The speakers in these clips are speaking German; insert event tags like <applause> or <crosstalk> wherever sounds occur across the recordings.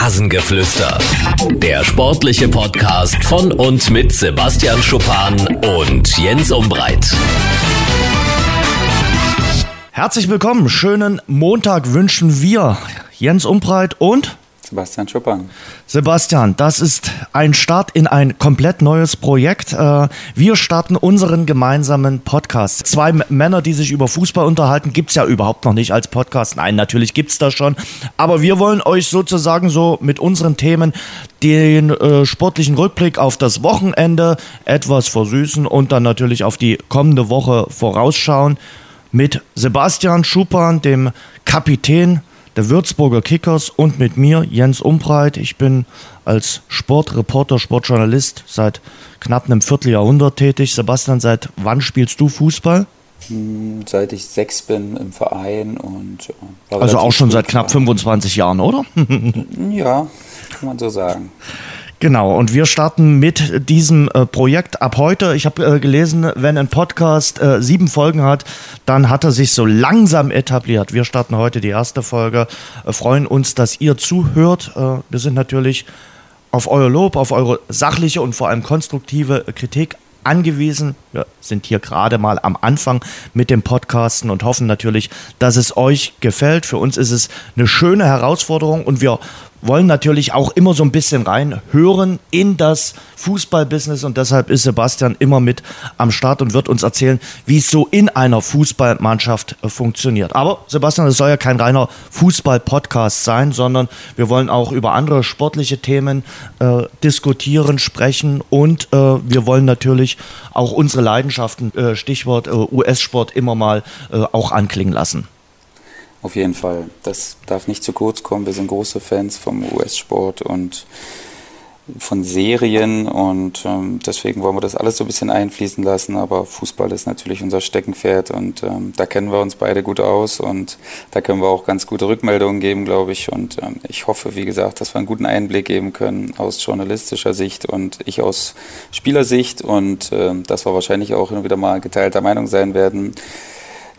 Rasengeflüster. Der sportliche Podcast von und mit Sebastian Schuppan und Jens Umbreit. Herzlich willkommen, schönen Montag wünschen wir Jens Umbreit und Sebastian Schuppan. Sebastian, das ist ein Start in ein komplett neues Projekt. Äh, wir starten unseren gemeinsamen Podcast. Zwei Männer, die sich über Fußball unterhalten, gibt es ja überhaupt noch nicht als Podcast. Nein, natürlich gibt es das schon. Aber wir wollen euch sozusagen so mit unseren Themen den äh, sportlichen Rückblick auf das Wochenende etwas versüßen und dann natürlich auf die kommende Woche vorausschauen mit Sebastian Schuppan, dem Kapitän der Würzburger Kickers und mit mir, Jens Umbreit. Ich bin als Sportreporter, Sportjournalist seit knapp einem Vierteljahrhundert tätig. Sebastian, seit wann spielst du Fußball? Hm, seit ich sechs bin im Verein und. Äh, also auch schon seit knapp 25 Jahren, oder? <laughs> ja, kann man so sagen. Genau, und wir starten mit diesem äh, Projekt ab heute. Ich habe äh, gelesen, wenn ein Podcast äh, sieben Folgen hat, dann hat er sich so langsam etabliert. Wir starten heute die erste Folge, äh, freuen uns, dass ihr zuhört. Äh, wir sind natürlich auf euer Lob, auf eure sachliche und vor allem konstruktive Kritik angewiesen. Wir sind hier gerade mal am Anfang mit dem Podcasten und hoffen natürlich, dass es euch gefällt. Für uns ist es eine schöne Herausforderung und wir wollen natürlich auch immer so ein bisschen reinhören in das Fußballbusiness und deshalb ist Sebastian immer mit am Start und wird uns erzählen, wie es so in einer Fußballmannschaft äh, funktioniert. Aber Sebastian, es soll ja kein reiner Fußball-Podcast sein, sondern wir wollen auch über andere sportliche Themen äh, diskutieren, sprechen und äh, wir wollen natürlich auch unsere Leidenschaften, äh, Stichwort äh, US-Sport, immer mal äh, auch anklingen lassen. Auf jeden Fall. Das darf nicht zu kurz kommen. Wir sind große Fans vom US-Sport und von Serien und ähm, deswegen wollen wir das alles so ein bisschen einfließen lassen. Aber Fußball ist natürlich unser Steckenpferd und ähm, da kennen wir uns beide gut aus und da können wir auch ganz gute Rückmeldungen geben, glaube ich. Und ähm, ich hoffe, wie gesagt, dass wir einen guten Einblick geben können aus journalistischer Sicht und ich aus Spielersicht und äh, dass wir wahrscheinlich auch immer wieder mal geteilter Meinung sein werden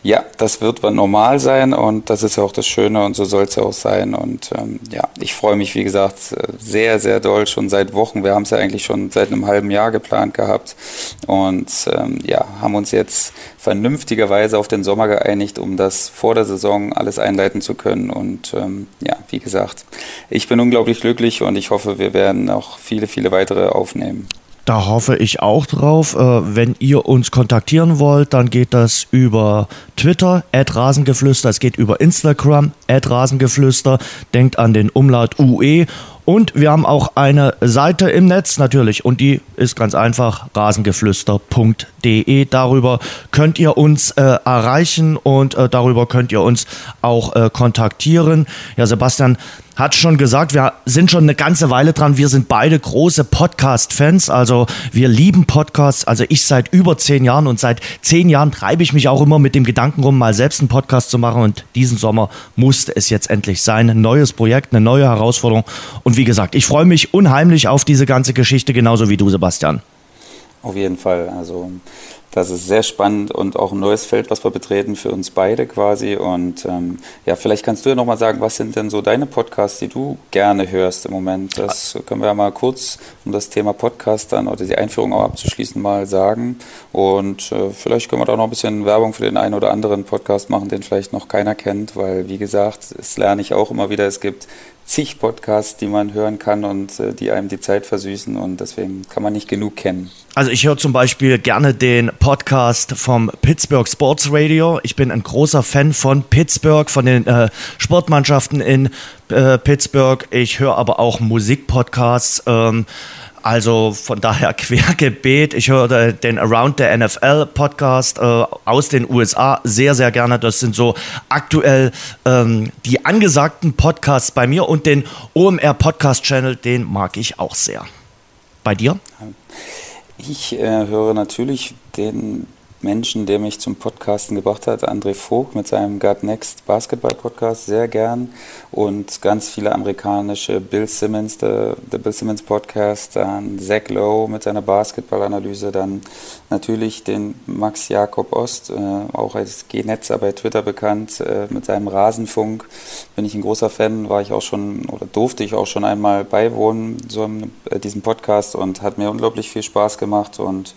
ja, das wird normal sein und das ist ja auch das Schöne und so soll es ja auch sein. Und ähm, ja, ich freue mich, wie gesagt, sehr, sehr doll schon seit Wochen. Wir haben es ja eigentlich schon seit einem halben Jahr geplant gehabt und ähm, ja, haben uns jetzt vernünftigerweise auf den Sommer geeinigt, um das vor der Saison alles einleiten zu können. Und ähm, ja, wie gesagt, ich bin unglaublich glücklich und ich hoffe, wir werden noch viele, viele weitere aufnehmen. Da hoffe ich auch drauf. Äh, wenn ihr uns kontaktieren wollt, dann geht das über Twitter, Rasengeflüster. Es geht über Instagram, Rasengeflüster. Denkt an den Umlaut UE. Und wir haben auch eine Seite im Netz natürlich und die ist ganz einfach rasengeflüster.de. Darüber könnt ihr uns äh, erreichen und äh, darüber könnt ihr uns auch äh, kontaktieren. Ja, Sebastian, hat schon gesagt, wir sind schon eine ganze Weile dran. Wir sind beide große Podcast-Fans. Also wir lieben Podcasts. Also ich seit über zehn Jahren und seit zehn Jahren treibe ich mich auch immer mit dem Gedanken rum, mal selbst einen Podcast zu machen. Und diesen Sommer musste es jetzt endlich sein. Ein neues Projekt, eine neue Herausforderung. Und wie gesagt, ich freue mich unheimlich auf diese ganze Geschichte, genauso wie du, Sebastian. Auf jeden Fall. Also das ist sehr spannend und auch ein neues Feld, was wir betreten für uns beide quasi. Und ähm, ja, vielleicht kannst du ja nochmal sagen, was sind denn so deine Podcasts, die du gerne hörst im Moment? Das können wir ja mal kurz, um das Thema Podcast dann oder die Einführung auch abzuschließen, mal sagen. Und äh, vielleicht können wir da noch ein bisschen Werbung für den einen oder anderen Podcast machen, den vielleicht noch keiner kennt, weil wie gesagt, das lerne ich auch immer wieder. Es gibt zig Podcasts, die man hören kann und äh, die einem die Zeit versüßen und deswegen kann man nicht genug kennen. Also ich höre zum Beispiel gerne den Podcast vom Pittsburgh Sports Radio. Ich bin ein großer Fan von Pittsburgh, von den äh, Sportmannschaften in äh, Pittsburgh. Ich höre aber auch Musikpodcasts. Ähm, also von daher <laughs> quergebet. Ich höre den Around the NFL Podcast äh, aus den USA sehr, sehr gerne. Das sind so aktuell ähm, die angesagten Podcasts bei mir und den OMR Podcast Channel, den mag ich auch sehr. Bei dir? Ich äh, höre natürlich den Menschen, der mich zum Podcasten gebracht hat, André Vogt mit seinem God Next Basketball Podcast, sehr gern. Und ganz viele amerikanische Bill Simmons, der, Bill Simmons Podcast, dann Zach Lowe mit seiner Basketballanalyse, dann natürlich den Max Jakob Ost, äh, auch als G-Netzer bei Twitter bekannt, äh, mit seinem Rasenfunk. Bin ich ein großer Fan, war ich auch schon oder durfte ich auch schon einmal beiwohnen, so in äh, diesem Podcast und hat mir unglaublich viel Spaß gemacht. Und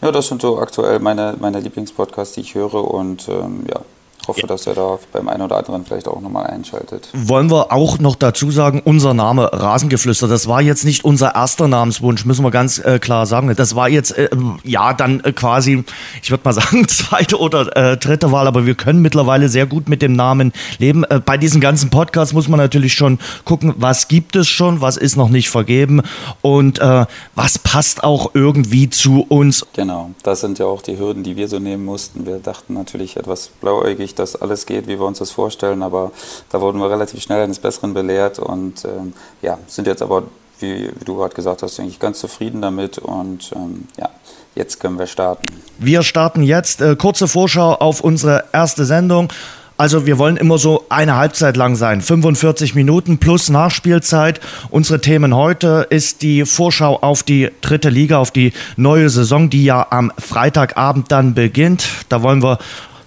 ja, das sind so aktuell meine, meine Lieblingspodcasts, die ich höre. Und ähm, ja, hoffe, dass er da beim einen oder anderen vielleicht auch nochmal einschaltet. Wollen wir auch noch dazu sagen, unser Name Rasengeflüster, das war jetzt nicht unser erster Namenswunsch, müssen wir ganz äh, klar sagen. Das war jetzt, äh, ja, dann äh, quasi, ich würde mal <laughs> sagen, zweite oder äh, dritte Wahl, aber wir können mittlerweile sehr gut mit dem Namen leben. Äh, bei diesen ganzen Podcasts muss man natürlich schon gucken, was gibt es schon, was ist noch nicht vergeben und äh, was passt auch irgendwie zu uns. Genau, das sind ja auch die Hürden, die wir so nehmen mussten. Wir dachten natürlich etwas blauäugig, nicht, dass alles geht, wie wir uns das vorstellen, aber da wurden wir relativ schnell eines Besseren belehrt und ähm, ja, sind jetzt aber, wie, wie du gerade gesagt hast, eigentlich ganz zufrieden damit und ähm, ja, jetzt können wir starten. Wir starten jetzt. Äh, kurze Vorschau auf unsere erste Sendung. Also wir wollen immer so eine Halbzeit lang sein, 45 Minuten plus Nachspielzeit. Unsere Themen heute ist die Vorschau auf die dritte Liga, auf die neue Saison, die ja am Freitagabend dann beginnt. Da wollen wir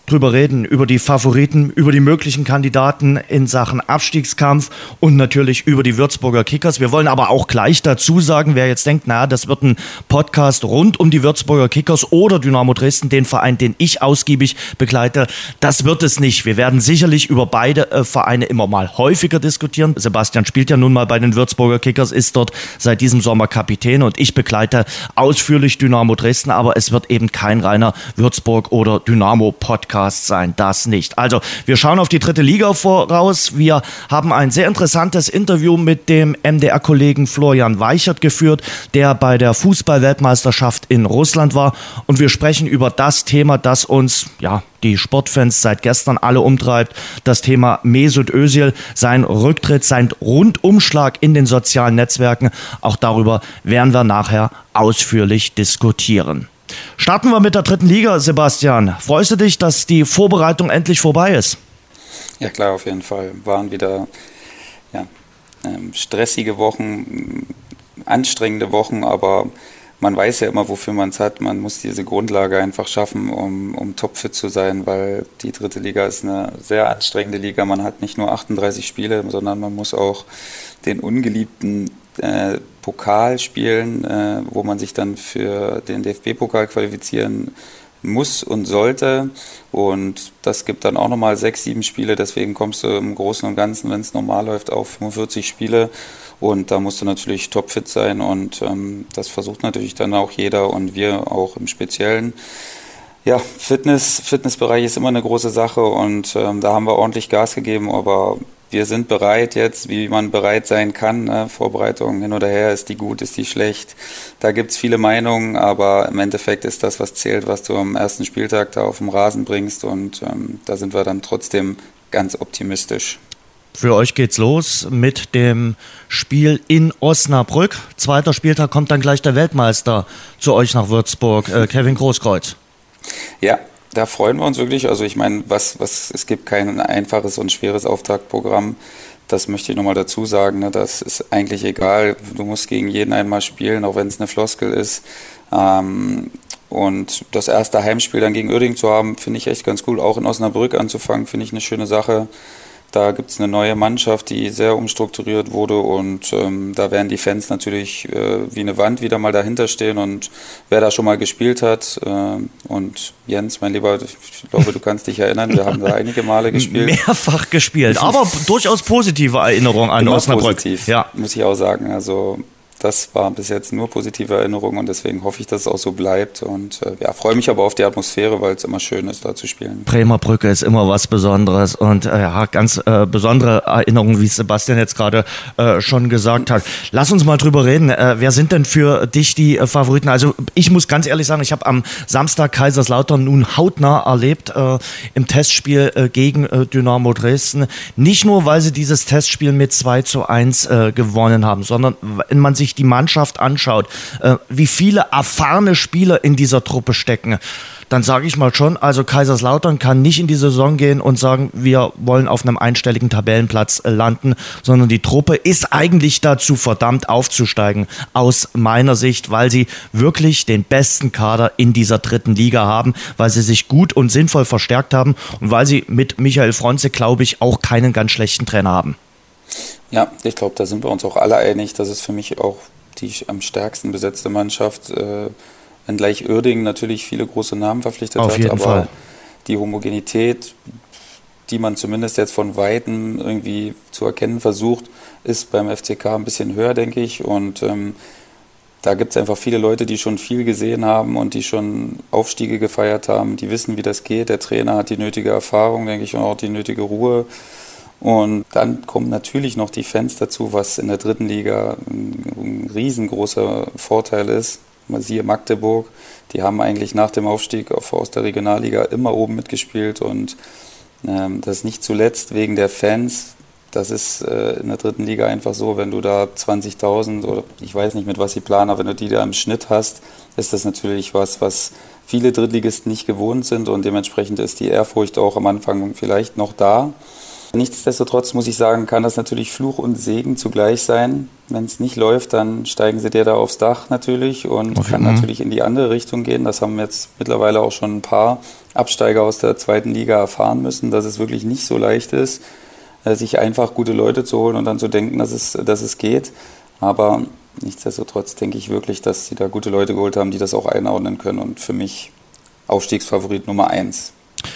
drüber reden, über die Favoriten, über die möglichen Kandidaten in Sachen Abstiegskampf und natürlich über die Würzburger Kickers. Wir wollen aber auch gleich dazu sagen, wer jetzt denkt, na, das wird ein Podcast rund um die Würzburger Kickers oder Dynamo Dresden, den Verein, den ich ausgiebig begleite, das wird es nicht. Wir werden sicherlich über beide äh, Vereine immer mal häufiger diskutieren. Sebastian spielt ja nun mal bei den Würzburger Kickers, ist dort seit diesem Sommer Kapitän und ich begleite ausführlich Dynamo Dresden, aber es wird eben kein reiner Würzburg oder Dynamo Podcast Podcast sein, das nicht. Also, wir schauen auf die dritte Liga voraus. Wir haben ein sehr interessantes Interview mit dem MDR-Kollegen Florian Weichert geführt, der bei der Fußball-Weltmeisterschaft in Russland war. Und wir sprechen über das Thema, das uns, ja, die Sportfans seit gestern alle umtreibt, das Thema Mesut Özil, sein Rücktritt, sein Rundumschlag in den sozialen Netzwerken. Auch darüber werden wir nachher ausführlich diskutieren. Starten wir mit der dritten Liga, Sebastian. Freust du dich, dass die Vorbereitung endlich vorbei ist? Ja klar, auf jeden Fall. Waren wieder ja, ähm, stressige Wochen, anstrengende Wochen, aber man weiß ja immer, wofür man es hat. Man muss diese Grundlage einfach schaffen, um, um topfit zu sein, weil die dritte Liga ist eine sehr anstrengende Liga. Man hat nicht nur 38 Spiele, sondern man muss auch den ungeliebten äh, Pokal spielen, äh, wo man sich dann für den DFB-Pokal qualifizieren muss und sollte. Und das gibt dann auch nochmal sechs, sieben Spiele. Deswegen kommst du im Großen und Ganzen, wenn es normal läuft, auf 45 Spiele. Und da musst du natürlich topfit sein. Und ähm, das versucht natürlich dann auch jeder und wir auch im Speziellen. Ja, Fitness, Fitnessbereich ist immer eine große Sache und ähm, da haben wir ordentlich Gas gegeben, aber wir sind bereit jetzt, wie man bereit sein kann. Ne? Vorbereitung hin oder her, ist die gut, ist die schlecht. Da gibt es viele Meinungen, aber im Endeffekt ist das, was zählt, was du am ersten Spieltag da auf dem Rasen bringst. Und ähm, da sind wir dann trotzdem ganz optimistisch. Für euch geht's los mit dem Spiel in Osnabrück. Zweiter Spieltag kommt dann gleich der Weltmeister zu euch nach Würzburg, äh, Kevin Großkreuz. Ja, da freuen wir uns wirklich. Also ich meine, was, was, es gibt kein einfaches und schweres Auftaktprogramm. Das möchte ich nochmal dazu sagen. Ne? Das ist eigentlich egal. Du musst gegen jeden einmal spielen, auch wenn es eine Floskel ist. Ähm, und das erste Heimspiel dann gegen Uerdingen zu haben, finde ich echt ganz cool. Auch in Osnabrück anzufangen, finde ich eine schöne Sache. Da gibt es eine neue Mannschaft, die sehr umstrukturiert wurde und ähm, da werden die Fans natürlich äh, wie eine Wand wieder mal dahinter stehen und wer da schon mal gespielt hat äh, und Jens, mein Lieber, ich glaube, du kannst dich erinnern, wir haben da <laughs> einige Male gespielt. Mehrfach gespielt, aber durchaus positive Erinnerungen an Immer Osnabrück. Positiv, ja. muss ich auch sagen. Also das war bis jetzt nur positive Erinnerungen und deswegen hoffe ich, dass es auch so bleibt. Und äh, ja, freue mich aber auf die Atmosphäre, weil es immer schön ist, da zu spielen. Bremer Brücke ist immer was Besonderes und äh, ja, ganz äh, besondere Erinnerungen, wie Sebastian jetzt gerade äh, schon gesagt hat. Lass uns mal drüber reden. Äh, wer sind denn für dich die äh, Favoriten? Also ich muss ganz ehrlich sagen, ich habe am Samstag Kaiserslautern nun hautnah erlebt im Testspiel gegen Dynamo Dresden. Nicht nur, weil sie dieses Testspiel mit 2 zu 1 gewonnen haben, sondern wenn man sich sich die Mannschaft anschaut, äh, wie viele erfahrene Spieler in dieser Truppe stecken, dann sage ich mal schon, also Kaiserslautern kann nicht in die Saison gehen und sagen, wir wollen auf einem einstelligen Tabellenplatz äh, landen, sondern die Truppe ist eigentlich dazu verdammt aufzusteigen, aus meiner Sicht, weil sie wirklich den besten Kader in dieser dritten Liga haben, weil sie sich gut und sinnvoll verstärkt haben und weil sie mit Michael Fronze, glaube ich, auch keinen ganz schlechten Trainer haben. Ja, ich glaube, da sind wir uns auch alle einig, dass es für mich auch die am stärksten besetzte Mannschaft äh, Wenngleich Uerdingen natürlich viele große Namen verpflichtet Auf hat, jeden aber Fall. die Homogenität, die man zumindest jetzt von Weitem irgendwie zu erkennen versucht, ist beim FCK ein bisschen höher, denke ich. Und ähm, da gibt es einfach viele Leute, die schon viel gesehen haben und die schon Aufstiege gefeiert haben, die wissen, wie das geht. Der Trainer hat die nötige Erfahrung, denke ich, und auch die nötige Ruhe. Und dann kommen natürlich noch die Fans dazu, was in der dritten Liga ein, riesengroßer Vorteil ist siehe Magdeburg, die haben eigentlich nach dem Aufstieg aus der Regionalliga immer oben mitgespielt und ähm, das nicht zuletzt wegen der Fans. Das ist äh, in der dritten Liga einfach so, wenn du da 20.000 oder ich weiß nicht mit was sie planen, aber wenn du die da im Schnitt hast, ist das natürlich was, was viele Drittligisten nicht gewohnt sind und dementsprechend ist die Ehrfurcht auch am Anfang vielleicht noch da. Nichtsdestotrotz muss ich sagen, kann das natürlich Fluch und Segen zugleich sein. Wenn es nicht läuft, dann steigen sie dir da aufs Dach natürlich und okay. kann natürlich in die andere Richtung gehen. Das haben jetzt mittlerweile auch schon ein paar Absteiger aus der zweiten Liga erfahren müssen, dass es wirklich nicht so leicht ist, äh, sich einfach gute Leute zu holen und dann zu denken, dass es, dass es geht. Aber nichtsdestotrotz denke ich wirklich, dass sie da gute Leute geholt haben, die das auch einordnen können und für mich Aufstiegsfavorit Nummer eins.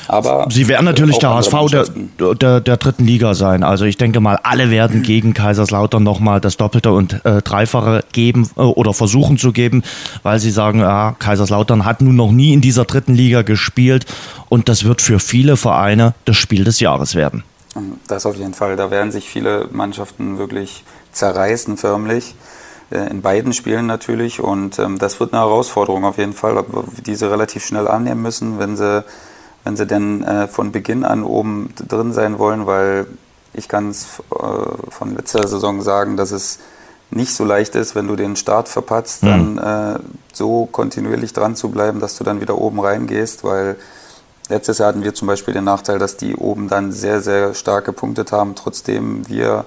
Aber Sie werden natürlich der HSV der, der, der, dritten Liga sein. Also ich denke mal, alle werden gegen Kaiserslautern nochmal das Doppelte und äh, Dreifache geben äh, oder versuchen zu geben, weil sie sagen, ja, Kaiserslautern hat nun noch nie in dieser dritten Liga gespielt und das wird für viele Vereine das Spiel des Jahres werden. Das auf jeden Fall. Da werden sich viele Mannschaften wirklich zerreißen förmlich äh, in beiden Spielen natürlich. Und ähm, das wird eine Herausforderung auf jeden Fall, die sie relativ schnell annehmen müssen, wenn sie wenn sie denn äh, von Beginn an oben drin sein wollen, weil ich kann es äh, von letzter Saison sagen, dass es nicht so leicht ist, wenn du den Start verpatzt, mhm. dann äh, so kontinuierlich dran zu bleiben, dass du dann wieder oben reingehst, weil letztes Jahr hatten wir zum Beispiel den Nachteil, dass die oben dann sehr, sehr stark gepunktet haben, trotzdem wir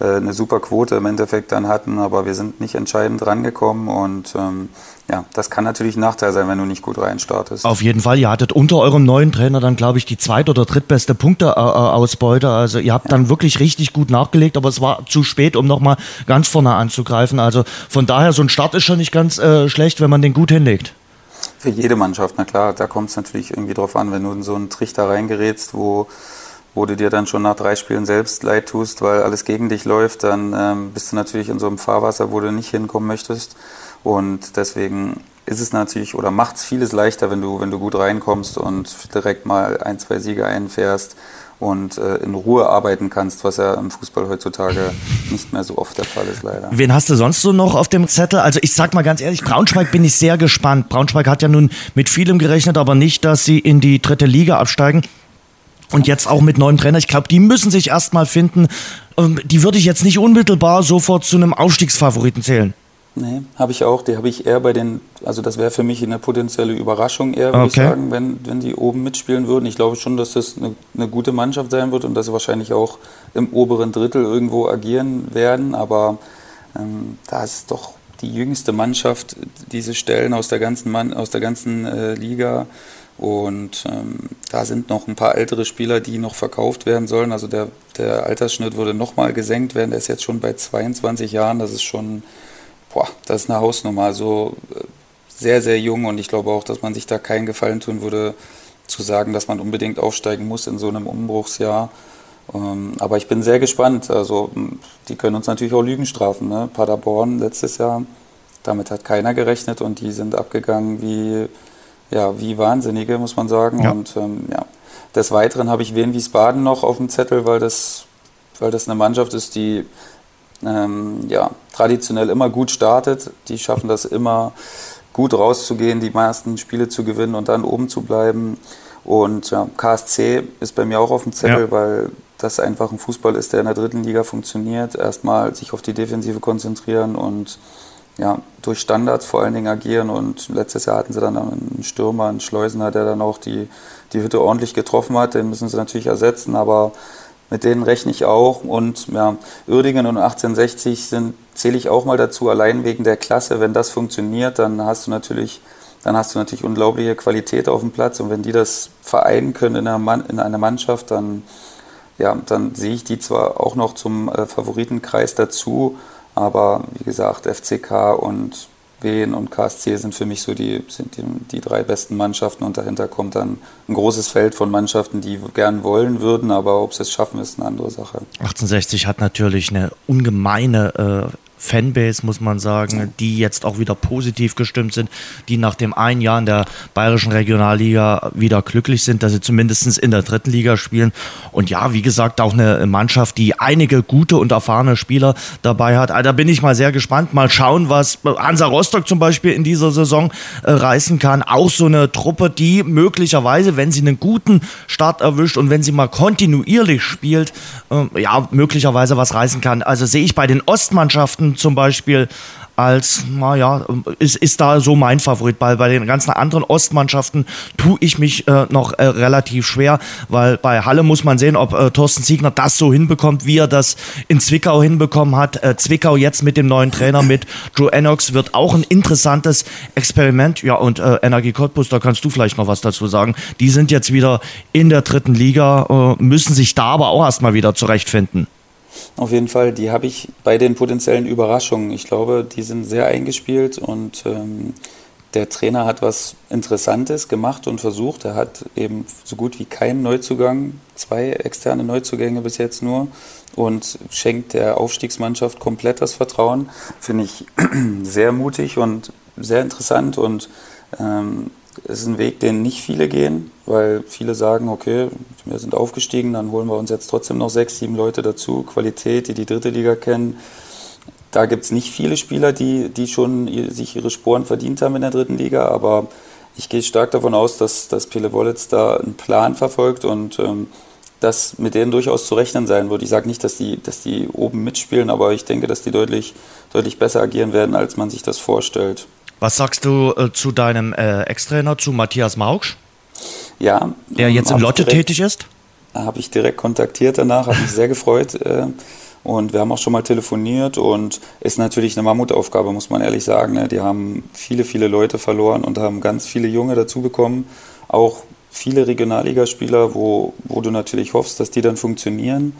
äh, eine super Quote im Endeffekt dann hatten, aber wir sind nicht entscheidend rangekommen und ähm, ja, das kann natürlich ein Nachteil sein, wenn du nicht gut reinstartest. Auf jeden Fall, ihr hattet unter eurem neuen Trainer dann, glaube ich, die zweit- oder drittbeste Punkteausbeute. Also ihr habt ja. dann wirklich richtig gut nachgelegt, aber es war zu spät, um nochmal ganz vorne anzugreifen. Also von daher, so ein Start ist schon nicht ganz äh, schlecht, wenn man den gut hinlegt. Für jede Mannschaft, na klar, da kommt es natürlich irgendwie drauf an, wenn du in so einen Trichter reingerätst, wo wo du dir dann schon nach drei Spielen selbst leid tust, weil alles gegen dich läuft, dann ähm, bist du natürlich in so einem Fahrwasser, wo du nicht hinkommen möchtest. Und deswegen ist es natürlich oder macht es vieles leichter, wenn du, wenn du gut reinkommst und direkt mal ein, zwei Siege einfährst und äh, in Ruhe arbeiten kannst, was ja im Fußball heutzutage nicht mehr so oft der Fall ist, leider. Wen hast du sonst so noch auf dem Zettel? Also ich sag mal ganz ehrlich, Braunschweig bin ich sehr gespannt. Braunschweig hat ja nun mit vielem gerechnet, aber nicht, dass sie in die dritte Liga absteigen. Und jetzt auch mit neuen Trainer. Ich glaube, die müssen sich erstmal finden. Ähm, die würde ich jetzt nicht unmittelbar sofort zu einem Aufstiegsfavoriten zählen. Nee, habe ich auch. Die habe ich eher bei den, also das wäre für mich eine potenzielle Überraschung eher, würde okay. ich sagen, wenn, wenn die oben mitspielen würden. Ich glaube schon, dass das eine, eine, gute Mannschaft sein wird und dass sie wahrscheinlich auch im oberen Drittel irgendwo agieren werden. Aber ähm, da ist doch die jüngste Mannschaft, diese Stellen aus der ganzen, Mann, aus der ganzen äh, Liga und ähm, da sind noch ein paar ältere Spieler, die noch verkauft werden sollen. Also der, der Altersschnitt würde nochmal gesenkt werden. Der ist jetzt schon bei 22 Jahren. Das ist schon, boah, das ist eine Hausnummer. Also äh, sehr, sehr jung. Und ich glaube auch, dass man sich da keinen Gefallen tun würde, zu sagen, dass man unbedingt aufsteigen muss in so einem Umbruchsjahr. Ähm, aber ich bin sehr gespannt. Also die können uns natürlich auch Lügen strafen. Ne? Paderborn letztes Jahr, damit hat keiner gerechnet und die sind abgegangen wie ja, wie Wahnsinnige, muss man sagen. Ja. Und ähm, ja, des Weiteren habe ich Wien Wiesbaden noch auf dem Zettel, weil das, weil das eine Mannschaft ist, die ähm, ja, traditionell immer gut startet. Die schaffen das immer gut rauszugehen, die meisten Spiele zu gewinnen und dann oben zu bleiben. Und ja, KSC ist bei mir auch auf dem Zettel, ja. weil das einfach ein Fußball ist, der in der dritten Liga funktioniert. Erstmal sich auf die Defensive konzentrieren und ja, durch Standards vor allen Dingen agieren. Und letztes Jahr hatten sie dann einen Stürmer, einen Schleusener, der dann auch die, die Hütte ordentlich getroffen hat. Den müssen sie natürlich ersetzen, aber mit denen rechne ich auch. Und ja, Uerdingen und 1860 sind, zähle ich auch mal dazu, allein wegen der Klasse. Wenn das funktioniert, dann hast du natürlich, dann hast du natürlich unglaubliche Qualität auf dem Platz. Und wenn die das vereinen können in einer, Mann, in einer Mannschaft, dann, ja, dann sehe ich die zwar auch noch zum äh, Favoritenkreis dazu, aber wie gesagt, FCK und Wien und KSC sind für mich so die, sind die, die, drei besten Mannschaften und dahinter kommt dann ein großes Feld von Mannschaften, die gern wollen würden, aber ob sie es schaffen, ist eine andere Sache. 1860 hat natürlich eine ungemeine äh, Fanbase, muss man sagen, die jetzt auch wieder positiv gestimmt sind, die nach dem einen Jahr in der bayerischen Regionalliga wieder glücklich sind, dass sie zumindest in der dritten Liga spielen. Und ja, wie gesagt, auch eine Mannschaft, die einige gute und erfahrene Spieler dabei hat. Da bin ich mal sehr gespannt. Mal schauen, was Hansa Rostock zum Beispiel in dieser Saison äh, reißen kann. Auch so eine Truppe, die möglicherweise, wenn sie einen guten Start erwischt und wenn sie mal kontinuierlich spielt, äh, ja, möglicherweise was reißen kann. Also sehe ich bei den Ostmannschaften zum Beispiel als, naja, ist, ist da so mein Favorit. Bei, bei den ganzen anderen Ostmannschaften tue ich mich äh, noch äh, relativ schwer, weil bei Halle muss man sehen, ob äh, Thorsten Siegner das so hinbekommt, wie er das in Zwickau hinbekommen hat. Äh, Zwickau jetzt mit dem neuen Trainer, mit Joe Enox, wird auch ein interessantes Experiment. Ja, und äh, Energie Cottbus, da kannst du vielleicht noch was dazu sagen. Die sind jetzt wieder in der dritten Liga, äh, müssen sich da aber auch erstmal wieder zurechtfinden. Auf jeden Fall, die habe ich bei den potenziellen Überraschungen. Ich glaube, die sind sehr eingespielt und ähm, der Trainer hat was Interessantes gemacht und versucht. Er hat eben so gut wie keinen Neuzugang, zwei externe Neuzugänge bis jetzt nur und schenkt der Aufstiegsmannschaft komplett das Vertrauen. Finde ich <clears throat> sehr mutig und sehr interessant und ähm, ist ein Weg, den nicht viele gehen, weil viele sagen, okay, wir sind aufgestiegen, dann holen wir uns jetzt trotzdem noch sechs, sieben Leute dazu, Qualität, die die dritte Liga kennen. Da gibt es nicht viele Spieler, die, die schon sich ihre Sporen verdient haben in der dritten Liga, aber ich gehe stark davon aus, dass, dass Pele Wollitz da einen Plan verfolgt und ähm, dass mit denen durchaus zu rechnen sein wird. Ich sage nicht, dass die, dass die oben mitspielen, aber ich denke, dass die deutlich, deutlich besser agieren werden, als man sich das vorstellt. Was sagst du äh, zu deinem äh, Ex-Trainer, zu Matthias Mauksch? Ja. Der jetzt im Lotte direkt, tätig ist? Habe ich direkt kontaktiert danach, habe mich sehr gefreut. Äh, und wir haben auch schon mal telefoniert und ist natürlich eine Mammutaufgabe, muss man ehrlich sagen. Ne? Die haben viele, viele Leute verloren und haben ganz viele Junge dazu bekommen. Auch viele Regionalligaspieler, wo, wo du natürlich hoffst, dass die dann funktionieren.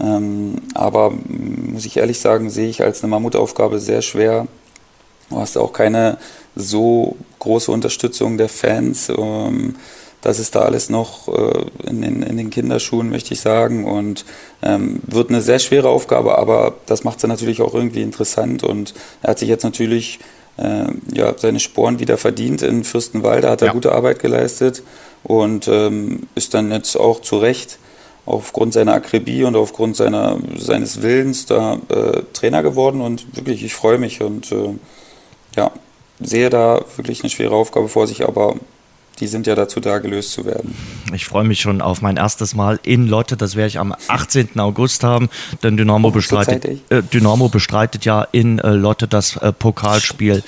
Ähm, aber muss ich ehrlich sagen, sehe ich als eine Mammutaufgabe sehr schwer Du hast auch keine so große Unterstützung der Fans. Ähm, das ist da alles noch äh, in, den, in, den, Kinderschuhen, möchte ich sagen. Und ähm, wird eine sehr schwere Aufgabe, aber das macht es natürlich auch irgendwie interessant. Und er hat sich jetzt natürlich äh, ja, seine Sporen wieder verdient in Fürstenwalde, hat er ja. gute Arbeit geleistet und ähm, ist dann jetzt auch zu Recht aufgrund seiner Akribie und aufgrund seiner, seines Willens da äh, Trainer geworden. Und wirklich, ich freue mich und äh, ja, sehe da wirklich eine schwere Aufgabe vor sich, aber die sind ja dazu da, gelöst zu werden. Ich freue mich schon auf mein erstes Mal in Lotte. Das werde ich am 18. August haben, denn Dynamo, oh, bestreitet, äh, Dynamo bestreitet ja in äh, Lotte das äh, Pokalspiel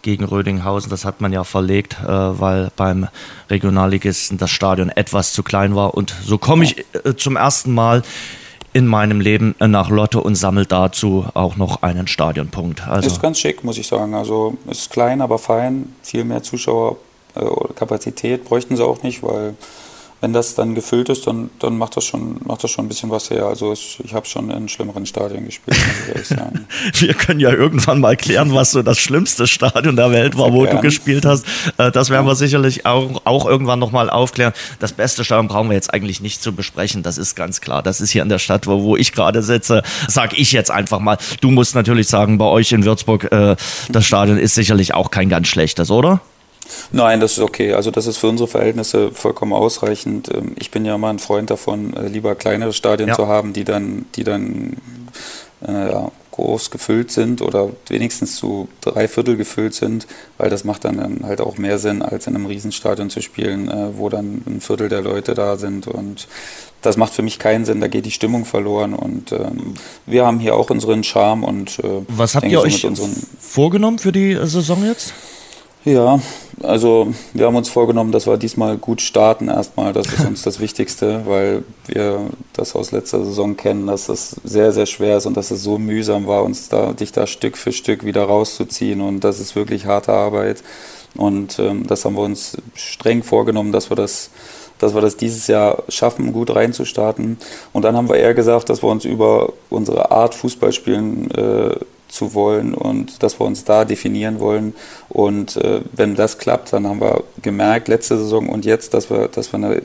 gegen Rödinghausen. Das hat man ja verlegt, äh, weil beim Regionalligisten das Stadion etwas zu klein war. Und so komme ich äh, zum ersten Mal in meinem Leben nach Lotte und sammle dazu auch noch einen Stadionpunkt. Also ist ganz schick, muss ich sagen. Also ist klein, aber fein. Viel mehr Zuschauerkapazität äh, bräuchten sie auch nicht, weil wenn das dann gefüllt ist, dann, dann macht, das schon, macht das schon ein bisschen was her. Also ich, ich habe schon in schlimmeren Stadien gespielt. <laughs> Wir können ja irgendwann mal klären, was so das schlimmste Stadion der Welt war, wo du gespielt hast. Äh, das werden wir sicherlich auch, auch irgendwann nochmal aufklären. Das beste Stadion brauchen wir jetzt eigentlich nicht zu besprechen, das ist ganz klar. Das ist hier in der Stadt, wo, wo ich gerade sitze, sage ich jetzt einfach mal. Du musst natürlich sagen, bei euch in Würzburg, äh, das Stadion ist sicherlich auch kein ganz schlechtes, oder? Nein, das ist okay. Also das ist für unsere Verhältnisse vollkommen ausreichend. Ähm, ich bin ja mal ein Freund davon, äh, lieber kleinere Stadien ja. zu haben, die dann, die dann äh, ja, groß gefüllt sind oder wenigstens zu drei Viertel gefüllt sind, weil das macht dann halt auch mehr Sinn, als in einem Riesenstadion zu spielen, äh, wo dann ein Viertel der Leute da sind und das macht für mich keinen Sinn, da geht die Stimmung verloren und ähm, wir haben hier auch unseren Charme und äh, Was habt ihr euch vorgenommen für die Saison jetzt? Ja, also wir haben uns vorgenommen, dass wir diesmal gut starten erstmal. Das ist uns das Wichtigste, weil wir das aus letzter Saison kennen, dass es sehr, sehr schwer ist und dass es so mühsam war, uns da, dich da Stück für Stück wieder rauszuziehen. Und das ist wirklich harte Arbeit. Und ähm, das haben wir uns streng vorgenommen, dass wir das dass wir das dieses Jahr schaffen, gut reinzustarten. Und dann haben wir eher gesagt, dass wir uns über unsere Art Fußball spielen äh, zu wollen und dass wir uns da definieren wollen. Und äh, wenn das klappt, dann haben wir gemerkt, letzte Saison und jetzt, dass wir, dass wir eine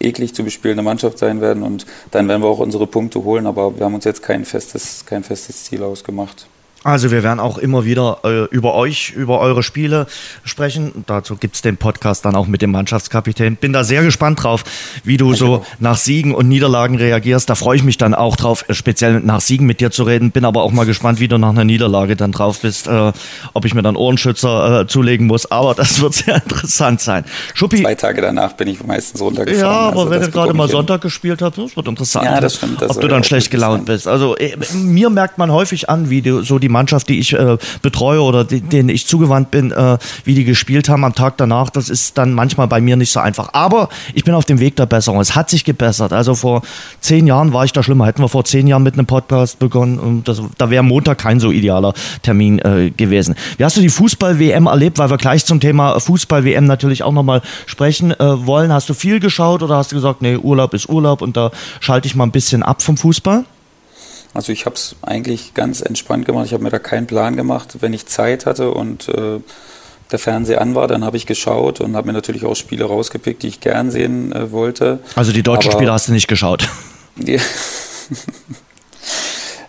eklig zu bespielende Mannschaft sein werden und dann werden wir auch unsere Punkte holen, aber wir haben uns jetzt kein festes, kein festes Ziel ausgemacht. Also wir werden auch immer wieder äh, über euch, über eure Spiele sprechen. Dazu gibt's den Podcast dann auch mit dem Mannschaftskapitän. Bin da sehr gespannt drauf, wie du so nach Siegen und Niederlagen reagierst. Da freue ich mich dann auch drauf, speziell nach Siegen mit dir zu reden. Bin aber auch mal gespannt, wie du nach einer Niederlage dann drauf bist, äh, ob ich mir dann Ohrenschützer äh, zulegen muss. Aber das <laughs> wird sehr interessant sein. Schuppi. Zwei Tage danach bin ich meistens runtergefahren. Ja, aber also wenn du gerade mal Sonntag gespielt hast, das wird interessant. Ja, das stimmt. Das ob du dann schlecht gelaunt bist. Also äh, mir merkt man häufig an, wie du so die Mannschaft, die ich äh, betreue oder die, denen ich zugewandt bin, äh, wie die gespielt haben am Tag danach, das ist dann manchmal bei mir nicht so einfach. Aber ich bin auf dem Weg der Besserung. Es hat sich gebessert. Also vor zehn Jahren war ich da schlimmer. Hätten wir vor zehn Jahren mit einem Podcast begonnen, und das, da wäre Montag kein so idealer Termin äh, gewesen. Wie hast du die Fußball-WM erlebt? Weil wir gleich zum Thema Fußball-WM natürlich auch nochmal sprechen äh, wollen. Hast du viel geschaut oder hast du gesagt, nee, Urlaub ist Urlaub und da schalte ich mal ein bisschen ab vom Fußball? Also ich habe es eigentlich ganz entspannt gemacht. Ich habe mir da keinen Plan gemacht. Wenn ich Zeit hatte und äh, der Fernseher an war, dann habe ich geschaut und habe mir natürlich auch Spiele rausgepickt, die ich gern sehen äh, wollte. Also die deutschen Aber, Spiele hast du nicht geschaut? <laughs> Die,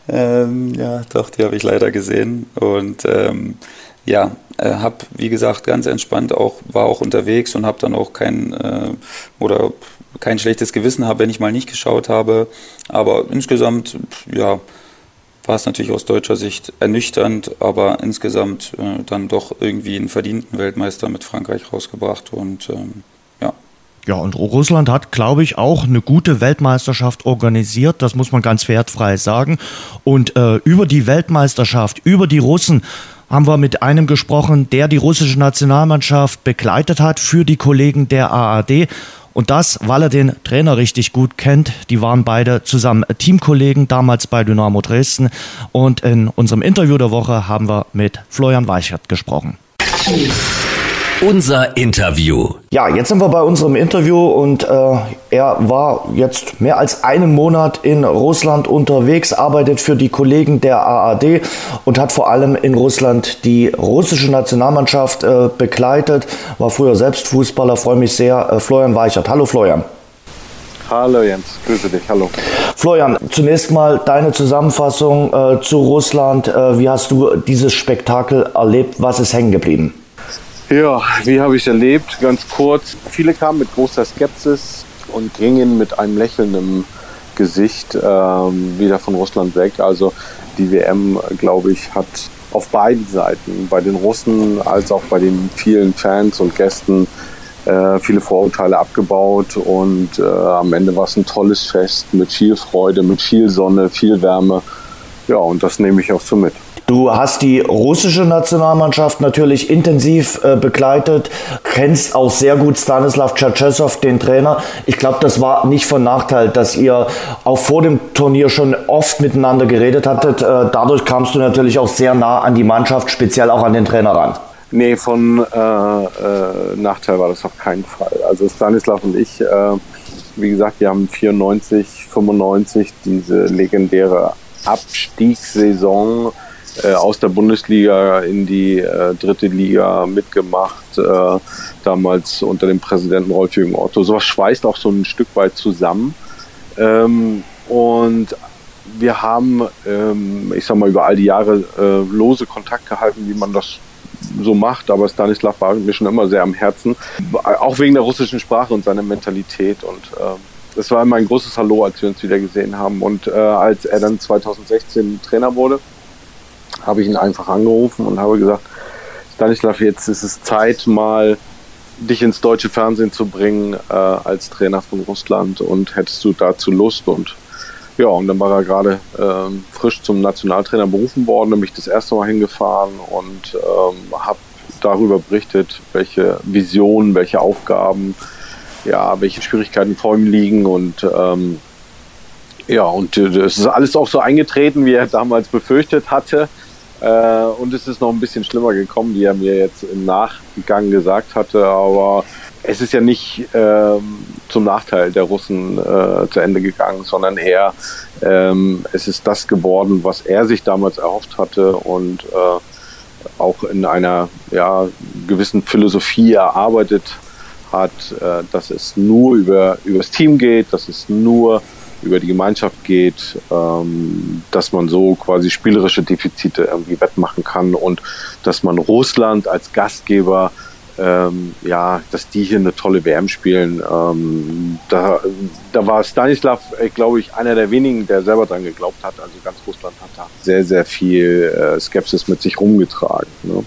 ähm, ja, doch, die habe ich leider gesehen. Und ähm, ja, äh, habe, wie gesagt, ganz entspannt auch, war auch unterwegs und habe dann auch kein, äh, oder kein schlechtes Gewissen habe, wenn ich mal nicht geschaut habe. Aber insgesamt, ja, war es natürlich aus deutscher Sicht ernüchternd, aber insgesamt äh, dann doch irgendwie einen verdienten Weltmeister mit Frankreich rausgebracht und ähm, ja. Ja, und Russland hat, glaube ich, auch eine gute Weltmeisterschaft organisiert, das muss man ganz wertfrei sagen. Und äh, über die Weltmeisterschaft, über die Russen, haben wir mit einem gesprochen, der die russische Nationalmannschaft begleitet hat für die Kollegen der ARD. Und das, weil er den Trainer richtig gut kennt. Die waren beide zusammen Teamkollegen damals bei Dynamo Dresden. Und in unserem Interview der Woche haben wir mit Florian Weichert gesprochen. Unser Interview. Ja, jetzt sind wir bei unserem Interview und äh, er war jetzt mehr als einen Monat in Russland unterwegs, arbeitet für die Kollegen der AAD und hat vor allem in Russland die russische Nationalmannschaft äh, begleitet. War früher selbst Fußballer, freue mich sehr. Äh, Florian Weichert. Hallo Florian. Hallo Jens, grüße dich, hallo. Florian, zunächst mal deine Zusammenfassung äh, zu Russland. Äh, wie hast du dieses Spektakel erlebt? Was ist hängen geblieben? Ja, wie habe ich erlebt? Ganz kurz. Viele kamen mit großer Skepsis und gingen mit einem lächelnden Gesicht ähm, wieder von Russland weg. Also die WM, glaube ich, hat auf beiden Seiten, bei den Russen als auch bei den vielen Fans und Gästen, äh, viele Vorurteile abgebaut. Und äh, am Ende war es ein tolles Fest mit viel Freude, mit viel Sonne, viel Wärme. Ja, und das nehme ich auch so mit. Du hast die russische Nationalmannschaft natürlich intensiv äh, begleitet, kennst auch sehr gut Stanislav Tschetschesow, den Trainer. Ich glaube, das war nicht von Nachteil, dass ihr auch vor dem Turnier schon oft miteinander geredet hattet. Äh, dadurch kamst du natürlich auch sehr nah an die Mannschaft, speziell auch an den Trainer ran. Nee, von äh, äh Nachteil war das auf keinen Fall. Also Stanislav und ich, äh, wie gesagt, wir haben 94, 95 diese legendäre Abstiegssaison äh, aus der Bundesliga in die äh, dritte Liga mitgemacht, äh, damals unter dem Präsidenten Rolf-Jürgen Otto. Sowas schweißt auch so ein Stück weit zusammen. Ähm, und wir haben, ähm, ich sag mal, über all die Jahre äh, lose Kontakt gehalten, wie man das so macht, aber Stanislav war mir schon immer sehr am Herzen, auch wegen der russischen Sprache und seiner Mentalität und äh, es war immer ein großes Hallo, als wir uns wieder gesehen haben und äh, als er dann 2016 Trainer wurde, habe ich ihn einfach angerufen und habe gesagt, Stanislav, jetzt ist es Zeit, mal dich ins deutsche Fernsehen zu bringen äh, als Trainer von Russland und hättest du dazu Lust und ja, und dann war er gerade ähm, frisch zum Nationaltrainer berufen worden, nämlich das erste Mal hingefahren und ähm, habe darüber berichtet, welche Visionen, welche Aufgaben, ja, welche Schwierigkeiten vor ihm liegen und ähm, ja, und äh, es ist alles auch so eingetreten, wie er damals befürchtet hatte. Äh, und es ist noch ein bisschen schlimmer gekommen, wie er mir jetzt im Nachgang gesagt hatte. Aber es ist ja nicht ähm, zum Nachteil der Russen äh, zu Ende gegangen, sondern eher ähm, es ist das geworden, was er sich damals erhofft hatte und äh, auch in einer ja, gewissen Philosophie erarbeitet hat, äh, dass es nur über, über das Team geht, dass es nur über die Gemeinschaft geht, ähm, dass man so quasi spielerische Defizite irgendwie wettmachen kann und dass man Russland als Gastgeber ähm, ja, dass die hier eine tolle WM spielen. Ähm, da, da war Stanislav, äh, glaube ich, einer der wenigen, der selber dran geglaubt hat. Also ganz Russland hat da sehr, sehr viel äh, Skepsis mit sich rumgetragen. Ne?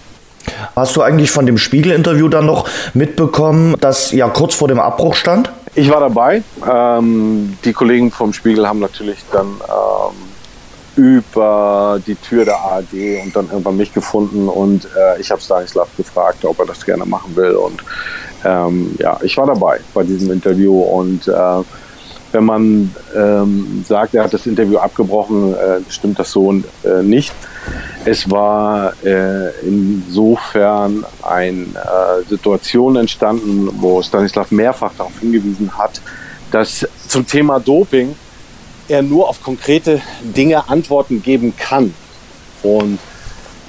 Hast du eigentlich von dem Spiegel-Interview dann noch mitbekommen, dass ja kurz vor dem Abbruch stand? Ich war dabei. Ähm, die Kollegen vom Spiegel haben natürlich dann ähm, über die Tür der ARD und dann irgendwann mich gefunden und äh, ich habe Stanislav gefragt, ob er das gerne machen will und ähm, ja, ich war dabei bei diesem Interview und äh, wenn man ähm, sagt, er hat das Interview abgebrochen, äh, stimmt das so äh, nicht. Es war äh, insofern eine äh, Situation entstanden, wo Stanislav mehrfach darauf hingewiesen hat, dass zum Thema Doping er nur auf konkrete Dinge Antworten geben kann. Und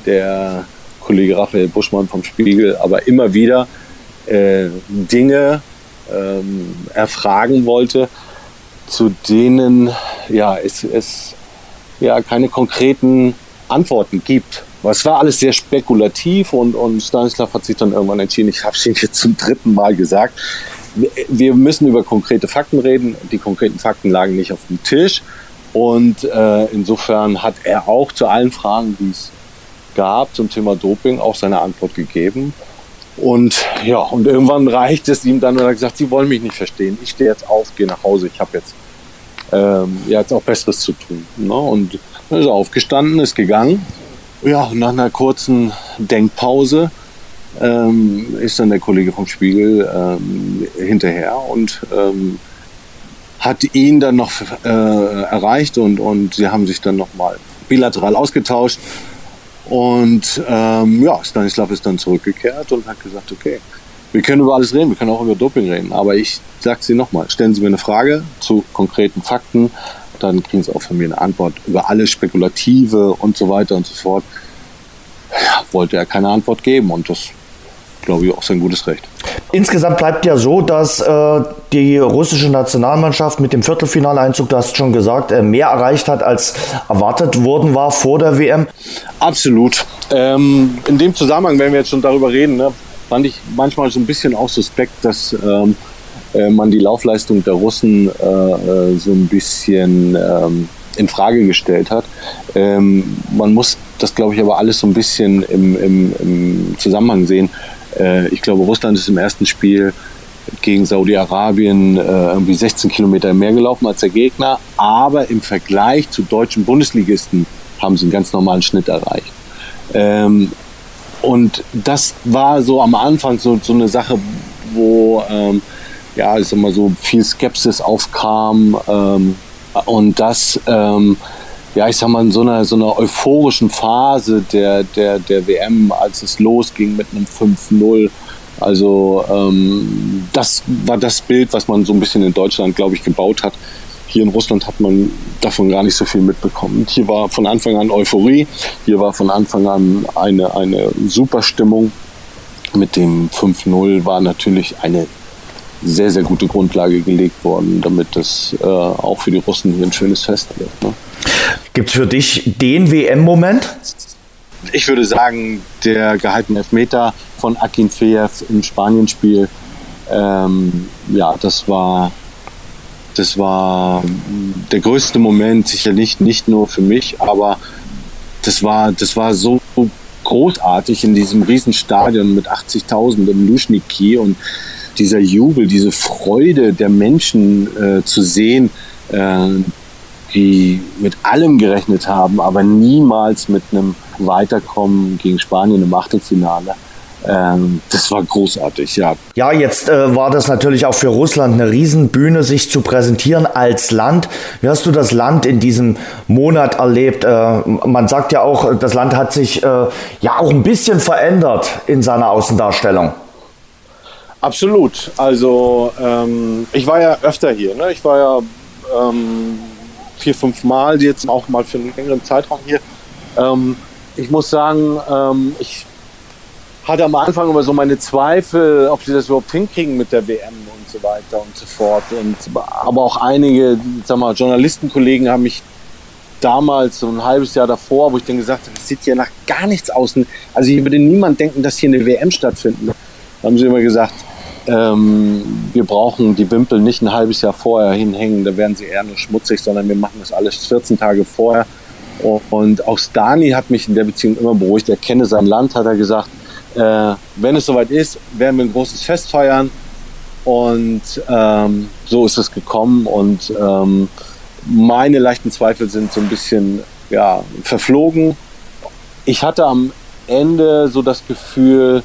der Kollege Raphael Buschmann vom Spiegel aber immer wieder äh, Dinge ähm, erfragen wollte, zu denen ja, es, es ja keine konkreten Antworten gibt. Es war alles sehr spekulativ und, und Stanislav hat sich dann irgendwann entschieden, ich habe es ihm jetzt zum dritten Mal gesagt, wir müssen über konkrete Fakten reden. Die konkreten Fakten lagen nicht auf dem Tisch. Und äh, insofern hat er auch zu allen Fragen, die es gab zum Thema Doping, auch seine Antwort gegeben. Und ja, und irgendwann reicht es ihm dann, und er gesagt, Sie wollen mich nicht verstehen. Ich stehe jetzt auf, gehe nach Hause. Ich habe jetzt, ähm, jetzt auch Besseres zu tun. Ne? Und dann ist er aufgestanden, ist gegangen. Ja, und nach einer kurzen Denkpause ähm, ist dann der Kollege vom Spiegel ähm, hinterher und ähm, hat ihn dann noch äh, erreicht und, und sie haben sich dann nochmal bilateral ausgetauscht. Und ähm, ja, Stanislav ist dann zurückgekehrt und hat gesagt, okay, wir können über alles reden, wir können auch über Doping reden, aber ich sage Sie nochmal, stellen Sie mir eine Frage zu konkreten Fakten, dann kriegen Sie auch von mir eine Antwort über alles Spekulative und so weiter und so fort. Ja, wollte er keine Antwort geben und das glaube ich, auch sein gutes Recht. Insgesamt bleibt ja so, dass äh, die russische Nationalmannschaft mit dem Viertelfinaleinzug, du hast schon gesagt, äh, mehr erreicht hat, als erwartet worden war vor der WM. Absolut. Ähm, in dem Zusammenhang, wenn wir jetzt schon darüber reden, ne, fand ich manchmal so ein bisschen auch suspekt, dass ähm, äh, man die Laufleistung der Russen äh, äh, so ein bisschen ähm, in Frage gestellt hat. Ähm, man muss das, glaube ich, aber alles so ein bisschen im, im, im Zusammenhang sehen. Äh, ich glaube, Russland ist im ersten Spiel gegen Saudi-Arabien äh, irgendwie 16 Kilometer mehr gelaufen als der Gegner, aber im Vergleich zu deutschen Bundesligisten haben sie einen ganz normalen Schnitt erreicht. Ähm, und das war so am Anfang so, so eine Sache, wo ähm, ja, ich sag mal so viel Skepsis aufkam ähm, und das ähm, ja, ich sag mal, in so einer, so einer euphorischen Phase der, der, der WM, als es losging mit einem 5-0. Also ähm, das war das Bild, was man so ein bisschen in Deutschland, glaube ich, gebaut hat. Hier in Russland hat man davon gar nicht so viel mitbekommen. Hier war von Anfang an Euphorie, hier war von Anfang an eine, eine super Stimmung. Mit dem 5-0 war natürlich eine sehr, sehr gute Grundlage gelegt worden, damit das äh, auch für die Russen hier ein schönes Fest wird. Ne? Gibt es für dich den WM-Moment? Ich würde sagen, der gehaltene Elfmeter von Akin Feev im Spanienspiel, ähm, ja, das war, das war der größte Moment, sicherlich nicht nur für mich, aber das das war, das war so großartig in diesem Riesenstadion mit 80.000 im Luschniki und dieser Jubel, diese Freude der Menschen äh, zu sehen, äh, die mit allem gerechnet haben, aber niemals mit einem Weiterkommen gegen Spanien im Achtelfinale. Ähm, das war großartig, ja. Ja, jetzt äh, war das natürlich auch für Russland eine Riesenbühne, sich zu präsentieren als Land. Wie hast du das Land in diesem Monat erlebt? Äh, man sagt ja auch, das Land hat sich äh, ja auch ein bisschen verändert in seiner Außendarstellung. Absolut. Also ähm, ich war ja öfter hier. Ne? Ich war ja ähm, vier, fünf Mal jetzt auch mal für einen längeren Zeitraum hier. Ähm, ich muss sagen, ähm, ich hatte am Anfang immer so meine Zweifel, ob sie das überhaupt hinkriegen mit der WM und so weiter und so fort. Und, aber auch einige, Journalistenkollegen haben mich damals, so ein halbes Jahr davor, wo ich dann gesagt habe, das sieht ja nach gar nichts aus. Also hier würde niemand denken, dass hier eine WM stattfindet. Da haben sie immer gesagt, ähm, wir brauchen die Wimpel nicht ein halbes Jahr vorher hinhängen, da werden sie eher nur schmutzig, sondern wir machen das alles 14 Tage vorher. Und auch Stani hat mich in der Beziehung immer beruhigt. Er kenne sein Land, hat er gesagt. Äh, wenn es soweit ist, werden wir ein großes Fest feiern. Und ähm, so ist es gekommen. Und ähm, meine leichten Zweifel sind so ein bisschen ja, verflogen. Ich hatte am Ende so das Gefühl,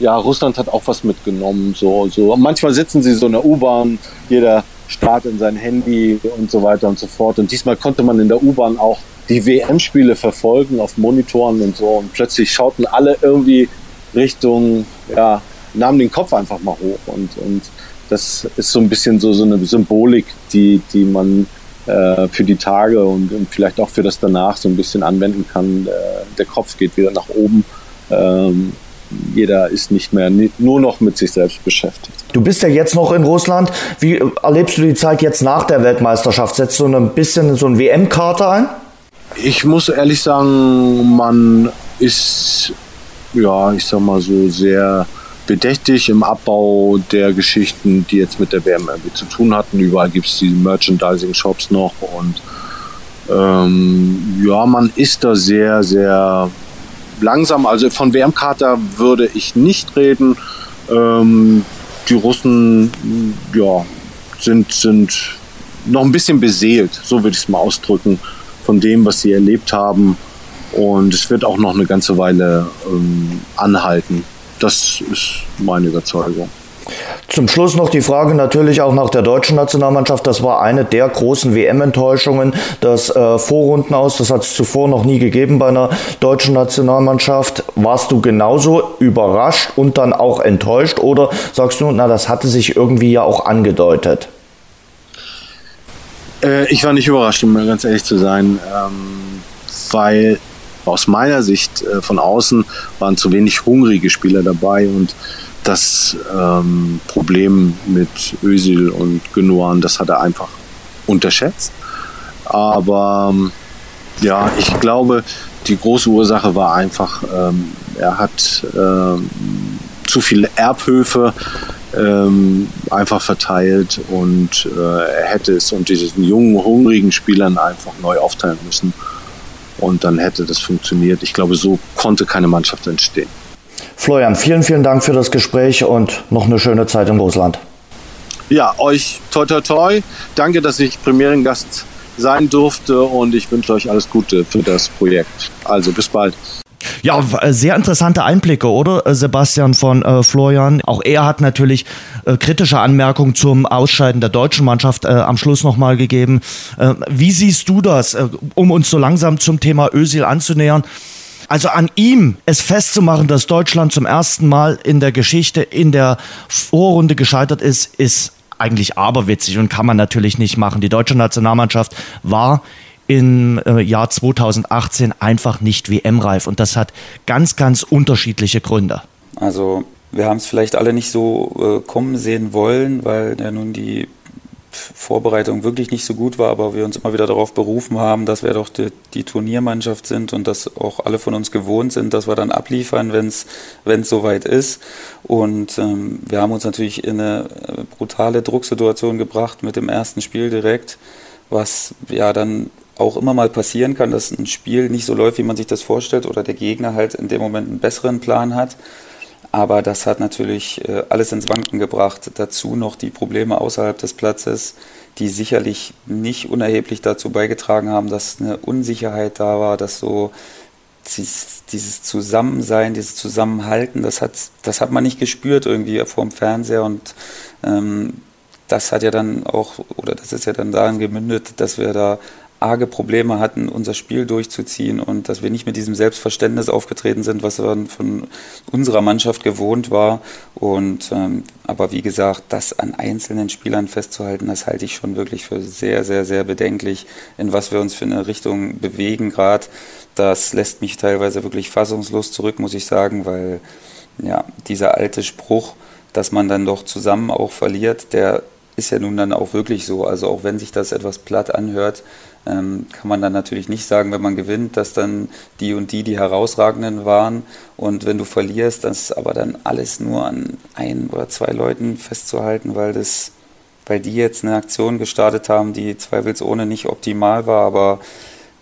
ja, Russland hat auch was mitgenommen. So, so. Manchmal sitzen sie so in der U-Bahn, jeder starrt in sein Handy und so weiter und so fort. Und diesmal konnte man in der U-Bahn auch die WM-Spiele verfolgen auf Monitoren und so. Und plötzlich schauten alle irgendwie Richtung, ja, nahmen den Kopf einfach mal hoch. Und, und das ist so ein bisschen so, so eine Symbolik, die, die man äh, für die Tage und, und, vielleicht auch für das danach so ein bisschen anwenden kann. Der, der Kopf geht wieder nach oben. Ähm, jeder ist nicht mehr nur noch mit sich selbst beschäftigt. Du bist ja jetzt noch in Russland. Wie erlebst du die Zeit jetzt nach der Weltmeisterschaft? Setzt du ein bisschen so ein WM-Karte ein? Ich muss ehrlich sagen, man ist, ja, ich sag mal so sehr bedächtig im Abbau der Geschichten, die jetzt mit der WM irgendwie zu tun hatten. Überall gibt es diese Merchandising-Shops noch und ähm, ja, man ist da sehr, sehr langsam. Also von WM-Kater würde ich nicht reden. Ähm, die Russen ja, sind, sind noch ein bisschen beseelt, so würde ich es mal ausdrücken, von dem, was sie erlebt haben. Und es wird auch noch eine ganze Weile ähm, anhalten. Das ist meine Überzeugung. Zum Schluss noch die Frage natürlich auch nach der deutschen Nationalmannschaft. Das war eine der großen WM-Enttäuschungen. Das äh, Vorrunden aus, das hat es zuvor noch nie gegeben bei einer deutschen Nationalmannschaft. Warst du genauso überrascht und dann auch enttäuscht oder sagst du, na, das hatte sich irgendwie ja auch angedeutet? Äh, ich war nicht überrascht, um ganz ehrlich zu sein, ähm, weil aus meiner Sicht äh, von außen waren zu wenig hungrige Spieler dabei und das ähm, Problem mit Özil und Gündogan, das hat er einfach unterschätzt. Aber ähm, ja, ich glaube, die große Ursache war einfach, ähm, er hat ähm, zu viele Erbhöfe ähm, einfach verteilt und äh, er hätte es unter diesen jungen, hungrigen Spielern einfach neu aufteilen müssen. Und dann hätte das funktioniert. Ich glaube, so konnte keine Mannschaft entstehen. Florian, vielen, vielen Dank für das Gespräch und noch eine schöne Zeit in Russland. Ja, euch toi toi toi. Danke, dass ich Premierengast sein durfte und ich wünsche euch alles Gute für das Projekt. Also bis bald. Ja, äh, sehr interessante Einblicke, oder äh, Sebastian von äh, Florian? Auch er hat natürlich äh, kritische Anmerkungen zum Ausscheiden der deutschen Mannschaft äh, am Schluss nochmal gegeben. Äh, wie siehst du das, um uns so langsam zum Thema Ösil anzunähern? Also an ihm es festzumachen, dass Deutschland zum ersten Mal in der Geschichte in der Vorrunde gescheitert ist, ist eigentlich aberwitzig und kann man natürlich nicht machen. Die deutsche Nationalmannschaft war im äh, Jahr 2018 einfach nicht WM-reif und das hat ganz, ganz unterschiedliche Gründe. Also wir haben es vielleicht alle nicht so äh, kommen sehen wollen, weil ja nun die Vorbereitung wirklich nicht so gut war, aber wir uns immer wieder darauf berufen haben, dass wir doch die, die Turniermannschaft sind und dass auch alle von uns gewohnt sind, dass wir dann abliefern, wenn es soweit ist. Und ähm, wir haben uns natürlich in eine brutale Drucksituation gebracht mit dem ersten Spiel direkt, was ja dann auch immer mal passieren kann, dass ein Spiel nicht so läuft, wie man sich das vorstellt oder der Gegner halt in dem Moment einen besseren Plan hat. Aber das hat natürlich äh, alles ins Wanken gebracht. Dazu noch die Probleme außerhalb des Platzes, die sicherlich nicht unerheblich dazu beigetragen haben, dass eine Unsicherheit da war, dass so dieses Zusammensein, dieses Zusammenhalten, das hat, das hat man nicht gespürt irgendwie vor dem Fernseher und ähm, das hat ja dann auch, oder das ist ja dann daran gemündet, dass wir da arge Probleme hatten, unser Spiel durchzuziehen und dass wir nicht mit diesem Selbstverständnis aufgetreten sind, was von unserer Mannschaft gewohnt war. Und ähm, aber wie gesagt, das an einzelnen Spielern festzuhalten, das halte ich schon wirklich für sehr, sehr, sehr bedenklich, in was wir uns für eine Richtung bewegen gerade. Das lässt mich teilweise wirklich fassungslos zurück, muss ich sagen, weil ja, dieser alte Spruch, dass man dann doch zusammen auch verliert, der ist ja nun dann auch wirklich so. Also auch wenn sich das etwas platt anhört, ähm, kann man dann natürlich nicht sagen, wenn man gewinnt, dass dann die und die die herausragenden waren. Und wenn du verlierst, das aber dann alles nur an ein oder zwei Leuten festzuhalten, weil das, weil die jetzt eine Aktion gestartet haben, die zweifelsohne nicht optimal war, aber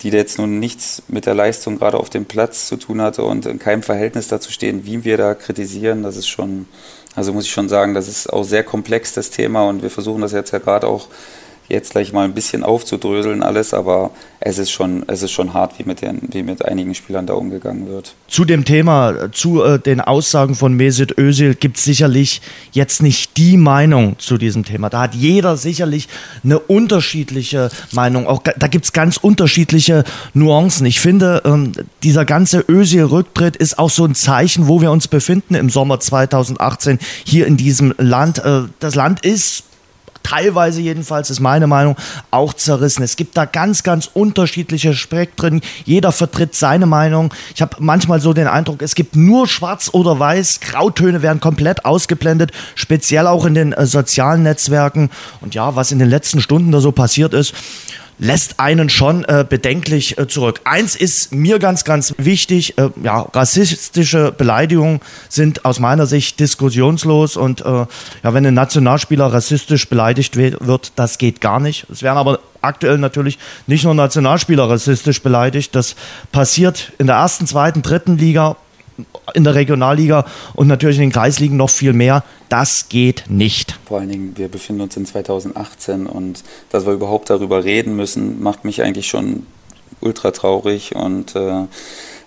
die jetzt nun nichts mit der Leistung gerade auf dem Platz zu tun hatte und in keinem Verhältnis dazu stehen, wie wir da kritisieren, das ist schon, also muss ich schon sagen, das ist auch sehr komplex, das Thema. Und wir versuchen das jetzt ja gerade auch jetzt gleich mal ein bisschen aufzudröseln alles, aber es ist schon, es ist schon hart, wie mit, den, wie mit einigen Spielern da umgegangen wird. Zu dem Thema, zu äh, den Aussagen von Mesut Özil gibt es sicherlich jetzt nicht die Meinung zu diesem Thema. Da hat jeder sicherlich eine unterschiedliche Meinung. Auch da gibt es ganz unterschiedliche Nuancen. Ich finde, ähm, dieser ganze Özil-Rücktritt ist auch so ein Zeichen, wo wir uns befinden im Sommer 2018 hier in diesem Land. Äh, das Land ist teilweise jedenfalls, ist meine Meinung, auch zerrissen. Es gibt da ganz, ganz unterschiedliche Spektren. Jeder vertritt seine Meinung. Ich habe manchmal so den Eindruck, es gibt nur schwarz oder weiß. Grautöne werden komplett ausgeblendet, speziell auch in den äh, sozialen Netzwerken. Und ja, was in den letzten Stunden da so passiert ist, lässt einen schon äh, bedenklich äh, zurück. Eins ist mir ganz, ganz wichtig, äh, ja, rassistische Beleidigungen sind aus meiner Sicht diskussionslos und äh, ja, wenn ein Nationalspieler rassistisch beleidigt wird, das geht gar nicht. Es werden aber aktuell natürlich nicht nur Nationalspieler rassistisch beleidigt, das passiert in der ersten, zweiten, dritten Liga in der Regionalliga und natürlich in den Kreisligen noch viel mehr. Das geht nicht. Vor allen Dingen, wir befinden uns in 2018 und dass wir überhaupt darüber reden müssen, macht mich eigentlich schon ultra traurig und äh,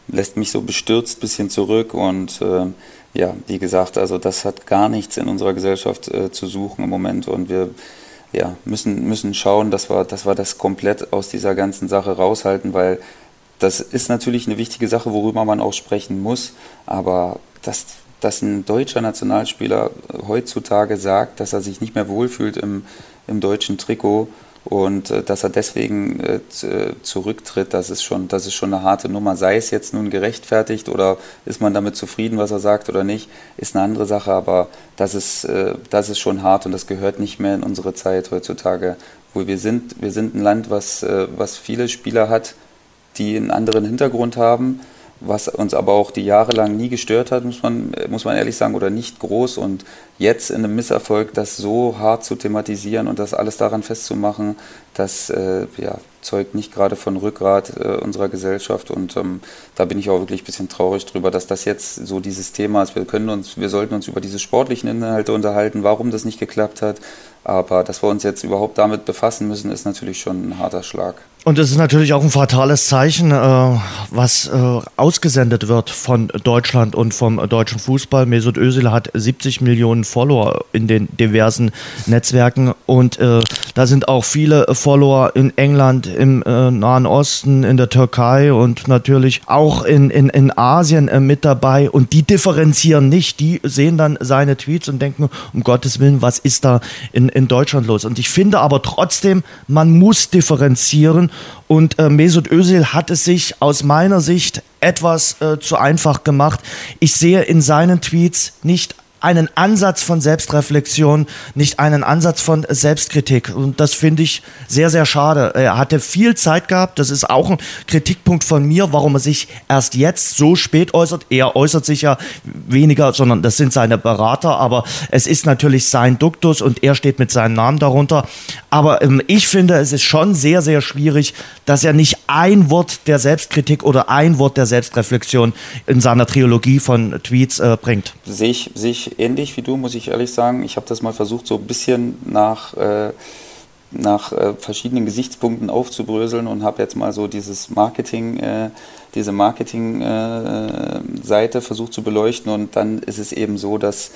lässt mich so bestürzt ein bisschen zurück und äh, ja, wie gesagt, also das hat gar nichts in unserer Gesellschaft äh, zu suchen im Moment und wir ja, müssen, müssen schauen, dass wir, dass wir das komplett aus dieser ganzen Sache raushalten, weil das ist natürlich eine wichtige Sache, worüber man auch sprechen muss, aber dass, dass ein deutscher Nationalspieler heutzutage sagt, dass er sich nicht mehr wohlfühlt im, im deutschen Trikot und äh, dass er deswegen äh, äh, zurücktritt, das ist, schon, das ist schon eine harte Nummer. Sei es jetzt nun gerechtfertigt oder ist man damit zufrieden, was er sagt oder nicht, ist eine andere Sache, aber das ist, äh, das ist schon hart und das gehört nicht mehr in unsere Zeit heutzutage, wo wir sind. Wir sind ein Land, was, äh, was viele Spieler hat, die einen anderen Hintergrund haben, was uns aber auch die Jahre lang nie gestört hat, muss man, muss man ehrlich sagen, oder nicht groß. Und jetzt in einem Misserfolg das so hart zu thematisieren und das alles daran festzumachen, das äh, ja, zeugt nicht gerade von Rückgrat äh, unserer Gesellschaft. Und ähm, da bin ich auch wirklich ein bisschen traurig drüber, dass das jetzt so dieses Thema ist. Wir können uns, wir sollten uns über diese sportlichen Inhalte unterhalten, warum das nicht geklappt hat. Aber dass wir uns jetzt überhaupt damit befassen müssen, ist natürlich schon ein harter Schlag. Und es ist natürlich auch ein fatales Zeichen, äh, was äh, ausgesendet wird von Deutschland und vom deutschen Fußball. Mesut Özil hat 70 Millionen Follower in den diversen Netzwerken und äh, da sind auch viele Follower in England, im Nahen Osten, in der Türkei und natürlich auch in, in, in Asien mit dabei. Und die differenzieren nicht, die sehen dann seine Tweets und denken, um Gottes Willen, was ist da in, in Deutschland los? Und ich finde aber trotzdem, man muss differenzieren und äh, Mesut Özil hat es sich aus meiner Sicht etwas äh, zu einfach gemacht. Ich sehe in seinen Tweets nicht einen Ansatz von Selbstreflexion, nicht einen Ansatz von Selbstkritik. Und das finde ich sehr, sehr schade. Er hatte viel Zeit gehabt. Das ist auch ein Kritikpunkt von mir, warum er sich erst jetzt so spät äußert. Er äußert sich ja weniger, sondern das sind seine Berater. Aber es ist natürlich sein Duktus und er steht mit seinem Namen darunter. Aber ähm, ich finde, es ist schon sehr, sehr schwierig, dass er nicht ein Wort der Selbstkritik oder ein Wort der Selbstreflexion in seiner Trilogie von Tweets äh, bringt. Sehe ich, ähnlich wie du, muss ich ehrlich sagen. Ich habe das mal versucht, so ein bisschen nach, äh, nach äh, verschiedenen Gesichtspunkten aufzubröseln und habe jetzt mal so dieses Marketing, äh, diese Marketing-Seite äh, versucht zu beleuchten. Und dann ist es eben so, dass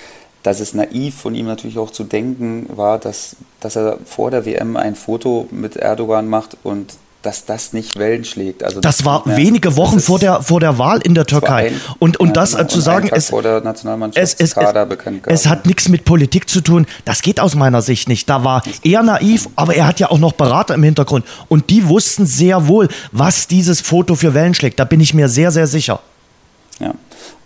dass es naiv von ihm natürlich auch zu denken war, dass, dass er vor der WM ein Foto mit Erdogan macht und dass das nicht Wellen schlägt. Also das, das war wenige Wochen vor der, vor der Wahl in der Türkei. Ein, und, und ja, das genau, zu sagen, es, es, es, es, hat nichts mit Politik zu tun, das geht aus meiner Sicht nicht. Da war er naiv, aber er hat ja auch noch Berater im Hintergrund. Und die wussten sehr wohl, was dieses Foto für Wellen schlägt. Da bin ich mir sehr, sehr sicher. Ja,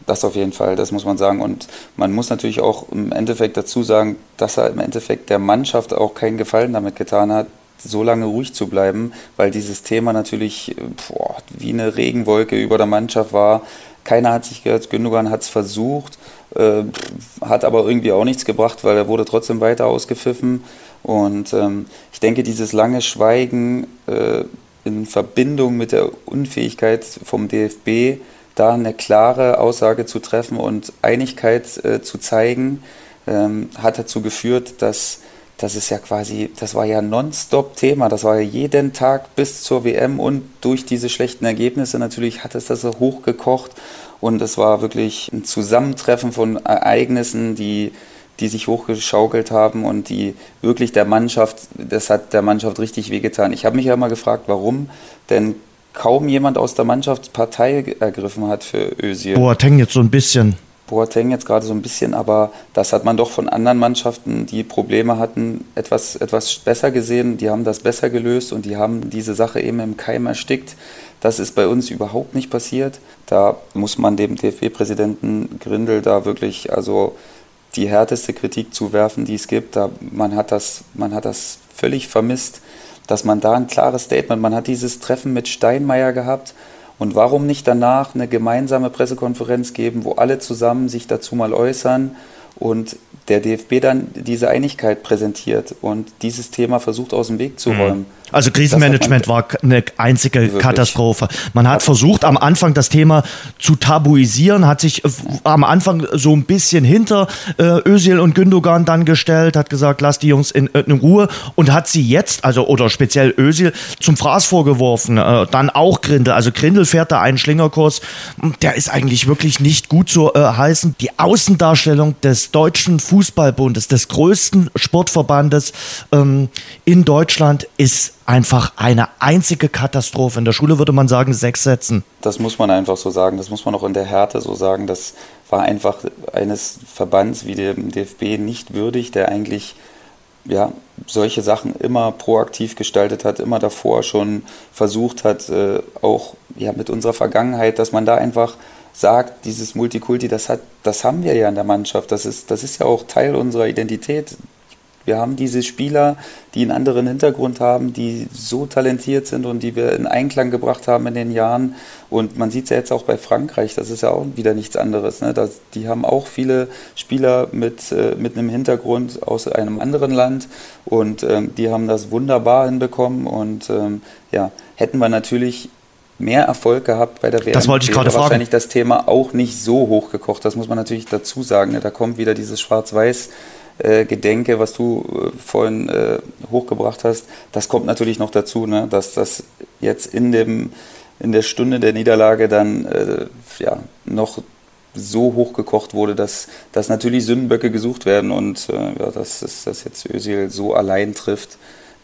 das auf jeden Fall, das muss man sagen. Und man muss natürlich auch im Endeffekt dazu sagen, dass er im Endeffekt der Mannschaft auch keinen Gefallen damit getan hat, so lange ruhig zu bleiben, weil dieses Thema natürlich boah, wie eine Regenwolke über der Mannschaft war. Keiner hat sich gehört, Gündogan hat es versucht, äh, hat aber irgendwie auch nichts gebracht, weil er wurde trotzdem weiter ausgepfiffen. Und ähm, ich denke, dieses lange Schweigen äh, in Verbindung mit der Unfähigkeit vom DFB, da eine klare Aussage zu treffen und Einigkeit äh, zu zeigen, ähm, hat dazu geführt, dass das ist ja quasi, das war ja nonstop Thema. Das war ja jeden Tag bis zur WM und durch diese schlechten Ergebnisse natürlich hat es das so hochgekocht und es war wirklich ein Zusammentreffen von Ereignissen, die, die sich hochgeschaukelt haben und die wirklich der Mannschaft, das hat der Mannschaft richtig wehgetan. Ich habe mich ja mal gefragt, warum, denn kaum jemand aus der Mannschaft Partei ergriffen hat für Özil. Boateng jetzt so ein bisschen. Boateng jetzt gerade so ein bisschen, aber das hat man doch von anderen Mannschaften, die Probleme hatten, etwas, etwas besser gesehen. Die haben das besser gelöst und die haben diese Sache eben im Keim erstickt. Das ist bei uns überhaupt nicht passiert. Da muss man dem DFB-Präsidenten Grindel da wirklich also die härteste Kritik zuwerfen, die es gibt. Da, man, hat das, man hat das völlig vermisst, dass man da ein klares Statement, man hat dieses Treffen mit Steinmeier gehabt und warum nicht danach eine gemeinsame Pressekonferenz geben, wo alle zusammen sich dazu mal äußern und der DFB dann diese Einigkeit präsentiert und dieses Thema versucht aus dem Weg zu mhm. Also Krisenmanagement war eine einzige Wirklich? Katastrophe. Man hat versucht, am Anfang das Thema zu tabuisieren, hat sich äh, am Anfang so ein bisschen hinter äh, Özil und Gündogan dann gestellt, hat gesagt, lass die Jungs in, in Ruhe und hat sie jetzt, also oder speziell Özil, zum Fraß vorgeworfen. Äh, dann auch Grindel. Also Grindel fährt da einen Schlingerkurs, der ist eigentlich wirklich nicht gut zu äh, heißen. Die Außendarstellung des Deutschen Fußballbundes, des größten Sportverbandes ähm, in Deutschland, ist einfach eine einzige Katastrophe. In der Schule würde man sagen, sechs Sätzen. Das muss man einfach so sagen. Das muss man auch in der Härte so sagen. Das war einfach eines Verbands wie dem DFB nicht würdig, der eigentlich ja, solche Sachen immer proaktiv gestaltet hat, immer davor schon versucht hat, äh, auch ja, mit unserer Vergangenheit, dass man da einfach sagt, dieses Multikulti, das, hat, das haben wir ja in der Mannschaft, das ist, das ist ja auch Teil unserer Identität. Wir haben diese Spieler, die einen anderen Hintergrund haben, die so talentiert sind und die wir in Einklang gebracht haben in den Jahren. Und man sieht es ja jetzt auch bei Frankreich, das ist ja auch wieder nichts anderes. Ne? Das, die haben auch viele Spieler mit, äh, mit einem Hintergrund aus einem anderen Land und ähm, die haben das wunderbar hinbekommen. Und ähm, ja, hätten wir natürlich mehr Erfolg gehabt bei der WM. Das wollte ich gerade fragen. wahrscheinlich das Thema auch nicht so hochgekocht. Das muss man natürlich dazu sagen. Ne? Da kommt wieder dieses Schwarz-Weiß äh, Gedenke, was du äh, vorhin äh, hochgebracht hast, das kommt natürlich noch dazu, ne? dass das jetzt in, dem, in der Stunde der Niederlage dann äh, ja, noch so hochgekocht wurde, dass, dass natürlich Sündenböcke gesucht werden und äh, ja, dass dass jetzt Özil so allein trifft,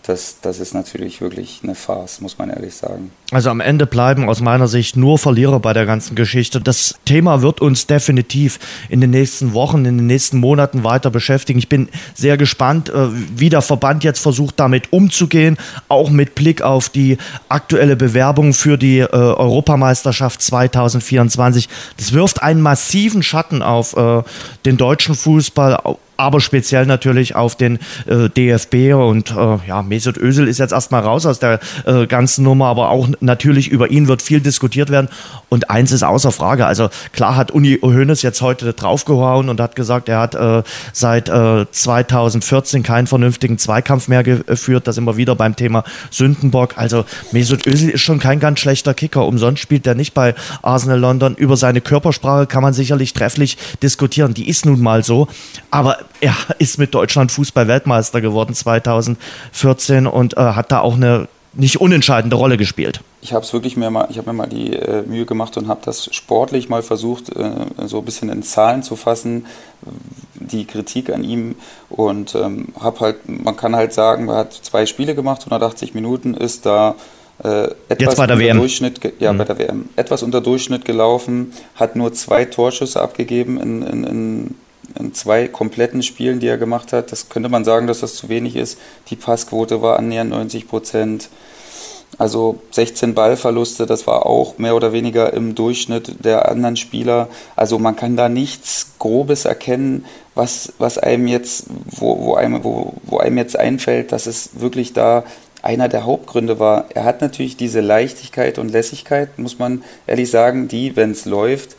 das, das ist natürlich wirklich eine Farce, muss man ehrlich sagen. Also am Ende bleiben aus meiner Sicht nur Verlierer bei der ganzen Geschichte. Das Thema wird uns definitiv in den nächsten Wochen, in den nächsten Monaten weiter beschäftigen. Ich bin sehr gespannt, äh, wie der Verband jetzt versucht, damit umzugehen, auch mit Blick auf die aktuelle Bewerbung für die äh, Europameisterschaft 2024. Das wirft einen massiven Schatten auf äh, den deutschen Fußball, aber speziell natürlich auf den äh, DFB und äh, ja, Mesut Özil ist jetzt erstmal raus aus der äh, ganzen Nummer, aber auch natürlich über ihn wird viel diskutiert werden. Und eins ist außer Frage, also klar hat Uni Hoeneß jetzt heute draufgehauen und hat gesagt, er hat äh, seit 2014 äh, keinen vernünftigen Zweikampf mehr geführt, das immer wieder beim Thema Sündenbock, also Mesut Özil ist schon kein ganz schlechter Kicker, umsonst spielt er nicht bei Arsenal London, über seine Körpersprache kann man sicherlich trefflich diskutieren, die ist nun mal so, aber er ist mit Deutschland Fußball-Weltmeister geworden 2014 und äh, hat da auch eine nicht unentscheidende Rolle gespielt. Ich habe es wirklich mir mal, ich habe mir mal die äh, Mühe gemacht und habe das sportlich mal versucht, äh, so ein bisschen in Zahlen zu fassen, die Kritik an ihm und ähm, habe halt, man kann halt sagen, er hat zwei Spiele gemacht, 180 Minuten, ist da äh, etwas der WM. Durchschnitt, ja, mhm. bei der WM. Etwas unter Durchschnitt gelaufen, hat nur zwei Torschüsse abgegeben in, in, in in zwei kompletten Spielen, die er gemacht hat. Das könnte man sagen, dass das zu wenig ist. Die Passquote war annähernd 90 Prozent. Also 16 Ballverluste, das war auch mehr oder weniger im Durchschnitt der anderen Spieler. Also man kann da nichts Grobes erkennen, was, was einem jetzt, wo, wo, einem, wo, wo einem jetzt einfällt, dass es wirklich da einer der Hauptgründe war. Er hat natürlich diese Leichtigkeit und Lässigkeit, muss man ehrlich sagen, die, wenn es läuft,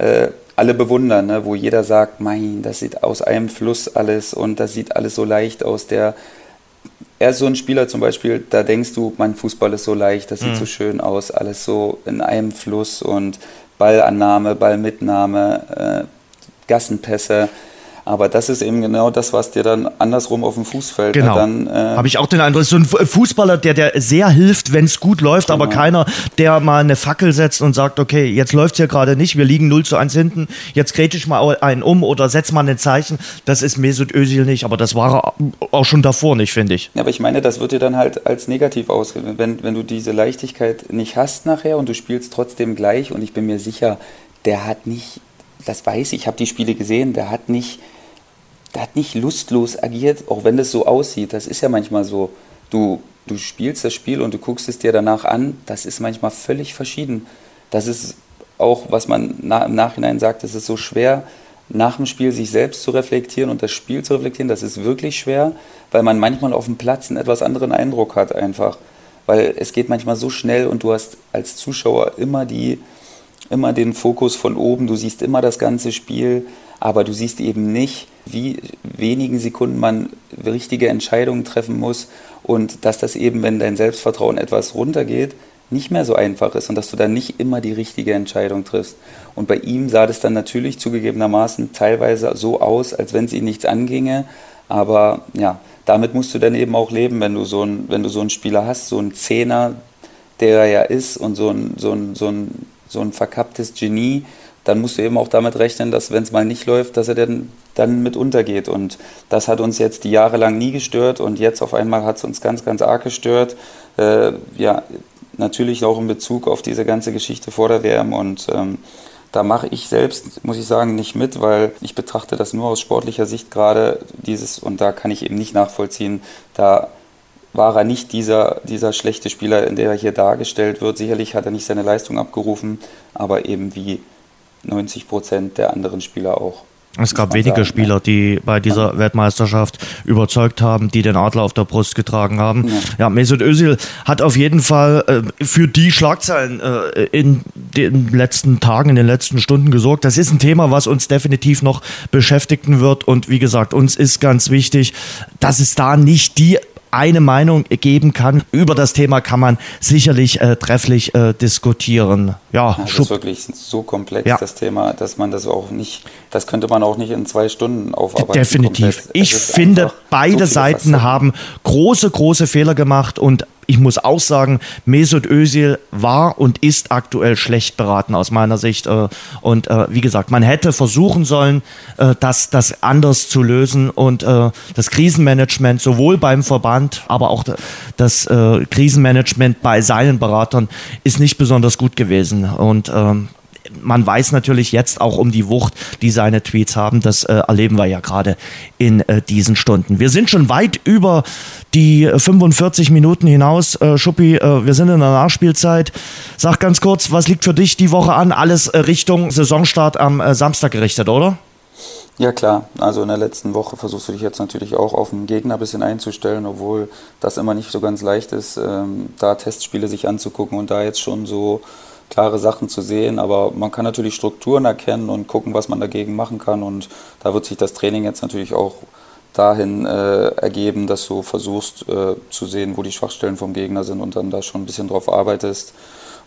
äh, alle bewundern, ne? wo jeder sagt, mein, das sieht aus einem Fluss alles und das sieht alles so leicht aus. Der, er ist so ein Spieler zum Beispiel, da denkst du, mein Fußball ist so leicht, das sieht mhm. so schön aus, alles so in einem Fluss und Ballannahme, Ballmitnahme, äh, Gassenpässe. Aber das ist eben genau das, was dir dann andersrum auf dem Fuß fällt. Genau. Dann, äh Habe ich auch den Eindruck, so ein Fußballer, der, der sehr hilft, wenn es gut läuft, genau. aber keiner, der mal eine Fackel setzt und sagt, okay, jetzt läuft es hier gerade nicht, wir liegen 0 zu 1 hinten, jetzt gräte ich mal einen um oder setz mal ein Zeichen. Das ist Mesut Özil nicht, aber das war er auch schon davor nicht, finde ich. Ja, aber ich meine, das wird dir dann halt als negativ ausgehen, wenn, wenn du diese Leichtigkeit nicht hast nachher und du spielst trotzdem gleich und ich bin mir sicher, der hat nicht das weiß ich, ich habe die Spiele gesehen, der hat nicht, der hat nicht lustlos agiert, auch wenn das so aussieht. Das ist ja manchmal so. Du, du spielst das Spiel und du guckst es dir danach an, das ist manchmal völlig verschieden. Das ist auch, was man na, im Nachhinein sagt, es ist so schwer, nach dem Spiel sich selbst zu reflektieren und das Spiel zu reflektieren. Das ist wirklich schwer, weil man manchmal auf dem Platz einen etwas anderen Eindruck hat einfach. Weil es geht manchmal so schnell und du hast als Zuschauer immer die, immer den Fokus von oben, du siehst immer das ganze Spiel, aber du siehst eben nicht, wie wenigen Sekunden man richtige Entscheidungen treffen muss und dass das eben, wenn dein Selbstvertrauen etwas runtergeht, nicht mehr so einfach ist und dass du dann nicht immer die richtige Entscheidung triffst. Und bei ihm sah das dann natürlich zugegebenermaßen teilweise so aus, als wenn es ihn nichts anginge, aber ja, damit musst du dann eben auch leben, wenn du so, ein, wenn du so einen Spieler hast, so einen Zehner, der er ja ist und so ein, so ein, so ein so ein verkapptes Genie, dann musst du eben auch damit rechnen, dass wenn es mal nicht läuft, dass er dann, dann mit untergeht. Und das hat uns jetzt die Jahre lang nie gestört und jetzt auf einmal hat es uns ganz, ganz arg gestört. Äh, ja, natürlich auch in Bezug auf diese ganze Geschichte vor der WM und ähm, da mache ich selbst, muss ich sagen, nicht mit, weil ich betrachte das nur aus sportlicher Sicht gerade dieses und da kann ich eben nicht nachvollziehen, da war er nicht dieser, dieser schlechte Spieler, in der er hier dargestellt wird. Sicherlich hat er nicht seine Leistung abgerufen, aber eben wie 90 Prozent der anderen Spieler auch. Es gab wenige Spieler, die bei dieser Weltmeisterschaft überzeugt haben, die den Adler auf der Brust getragen haben. Ja, ja Mesut Özil hat auf jeden Fall äh, für die Schlagzeilen äh, in den letzten Tagen, in den letzten Stunden gesorgt. Das ist ein Thema, was uns definitiv noch beschäftigen wird. Und wie gesagt, uns ist ganz wichtig, dass es da nicht die eine Meinung geben kann. Über das Thema kann man sicherlich äh, trefflich äh, diskutieren. Ja, das ist wirklich so komplex, ja. das Thema, dass man das auch nicht, das könnte man auch nicht in zwei Stunden aufarbeiten. Definitiv. Ich finde, beide Seiten haben große, große Fehler gemacht und ich muss auch sagen, Mesut Özil war und ist aktuell schlecht beraten aus meiner Sicht. Äh, und äh, wie gesagt, man hätte versuchen sollen, äh, das, das anders zu lösen und das Krisenmanagement sowohl beim Verband, aber auch das Krisenmanagement bei seinen Beratern ist nicht besonders gut gewesen. Und ähm, man weiß natürlich jetzt auch um die Wucht, die seine Tweets haben. Das äh, erleben wir ja gerade in äh, diesen Stunden. Wir sind schon weit über die 45 Minuten hinaus. Äh, Schuppi, äh, wir sind in der Nachspielzeit. Sag ganz kurz, was liegt für dich die Woche an? Alles äh, Richtung Saisonstart am äh, Samstag gerichtet, oder? Ja klar, also in der letzten Woche versuchst du dich jetzt natürlich auch auf den Gegner ein bisschen einzustellen, obwohl das immer nicht so ganz leicht ist, ähm, da Testspiele sich anzugucken und da jetzt schon so klare Sachen zu sehen, aber man kann natürlich Strukturen erkennen und gucken, was man dagegen machen kann und da wird sich das Training jetzt natürlich auch dahin äh, ergeben, dass du versuchst äh, zu sehen, wo die Schwachstellen vom Gegner sind und dann da schon ein bisschen drauf arbeitest.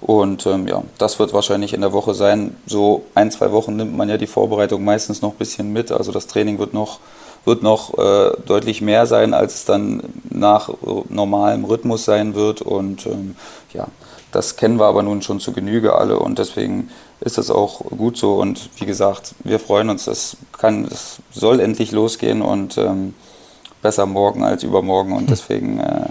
Und ähm, ja, das wird wahrscheinlich in der Woche sein. So ein, zwei Wochen nimmt man ja die Vorbereitung meistens noch ein bisschen mit. Also das Training wird noch, wird noch äh, deutlich mehr sein, als es dann nach äh, normalem Rhythmus sein wird. Und ähm, ja, das kennen wir aber nun schon zu Genüge alle und deswegen ist das auch gut so. Und wie gesagt, wir freuen uns, es kann, es soll endlich losgehen und ähm, besser morgen als übermorgen. Und deswegen, äh,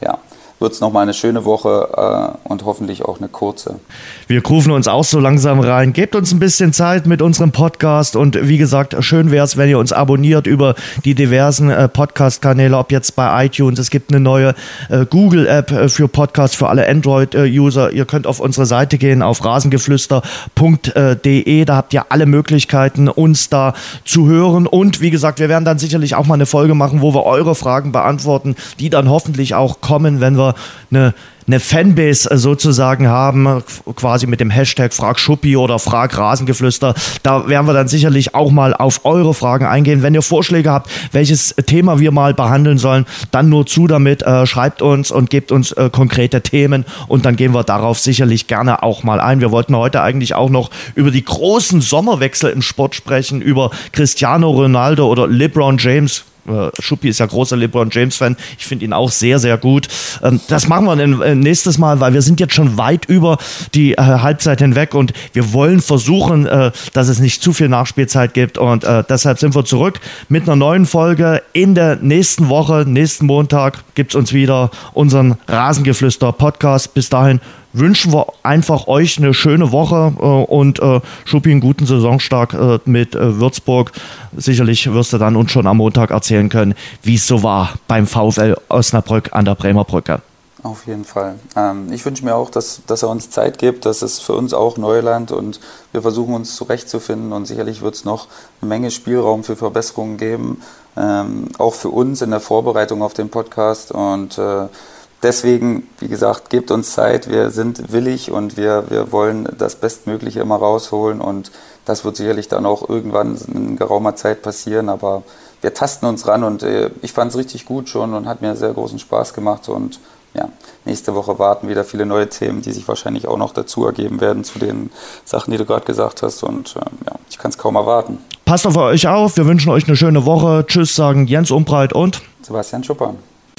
ja, wird es nochmal eine schöne Woche äh, und hoffentlich auch eine kurze. Wir rufen uns auch so langsam rein. Gebt uns ein bisschen Zeit mit unserem Podcast und wie gesagt, schön wäre es, wenn ihr uns abonniert über die diversen äh, Podcast-Kanäle, ob jetzt bei iTunes. Es gibt eine neue äh, Google-App äh, für Podcasts für alle Android-User. Ihr könnt auf unsere Seite gehen, auf rasengeflüster.de. Da habt ihr alle Möglichkeiten, uns da zu hören. Und wie gesagt, wir werden dann sicherlich auch mal eine Folge machen, wo wir eure Fragen beantworten, die dann hoffentlich auch kommen, wenn wir wir eine, eine Fanbase äh, sozusagen haben, quasi mit dem Hashtag Frag Schuppi oder Frag Rasengeflüster. Da werden wir dann sicherlich auch mal auf eure Fragen eingehen. Wenn ihr Vorschläge habt, welches Thema wir mal behandeln sollen, dann nur zu damit. Äh, schreibt uns und gebt uns äh, konkrete Themen und dann gehen wir darauf sicherlich gerne auch mal ein. Wir wollten heute eigentlich auch noch über die großen Sommerwechsel im Sport sprechen, über Cristiano Ronaldo oder LeBron James äh, Schuppi ist ja großer LeBron James-Fan. Ich finde ihn auch sehr, sehr gut. Ähm, das machen wir äh, nächstes Mal, weil wir sind jetzt schon weit über die äh, Halbzeit hinweg und wir wollen versuchen, dass es nicht zu viel Nachspielzeit gibt. Und deshalb sind wir zurück mit einer neuen Folge. In der nächsten Woche, nächsten Montag, gibt es uns wieder unseren Rasengeflüster-Podcast. Bis dahin wünschen wir einfach euch eine schöne Woche äh, und äh, Schuppi einen guten Saisonstart äh, mit äh, Würzburg. Sicherlich wirst du dann uns schon am Montag erzählen können, wie es so war beim VfL Osnabrück an der Bremer Brücke. Auf jeden Fall. Ähm, ich wünsche mir auch, dass, dass er uns Zeit gibt. Das ist für uns auch Neuland und wir versuchen uns zurechtzufinden und sicherlich wird es noch eine Menge Spielraum für Verbesserungen geben, ähm, auch für uns in der Vorbereitung auf den Podcast und äh, deswegen, wie gesagt, gebt uns Zeit. Wir sind willig und wir, wir wollen das Bestmögliche immer rausholen. Und das wird sicherlich dann auch irgendwann in geraumer Zeit passieren. Aber wir tasten uns ran und äh, ich fand es richtig gut schon und hat mir sehr großen Spaß gemacht. Und ja, nächste Woche warten wieder viele neue Themen, die sich wahrscheinlich auch noch dazu ergeben werden zu den Sachen, die du gerade gesagt hast. Und äh, ja, ich kann es kaum erwarten. Passt auf euch auf. Wir wünschen euch eine schöne Woche. Tschüss, sagen Jens Umbreit und Sebastian Schuppan.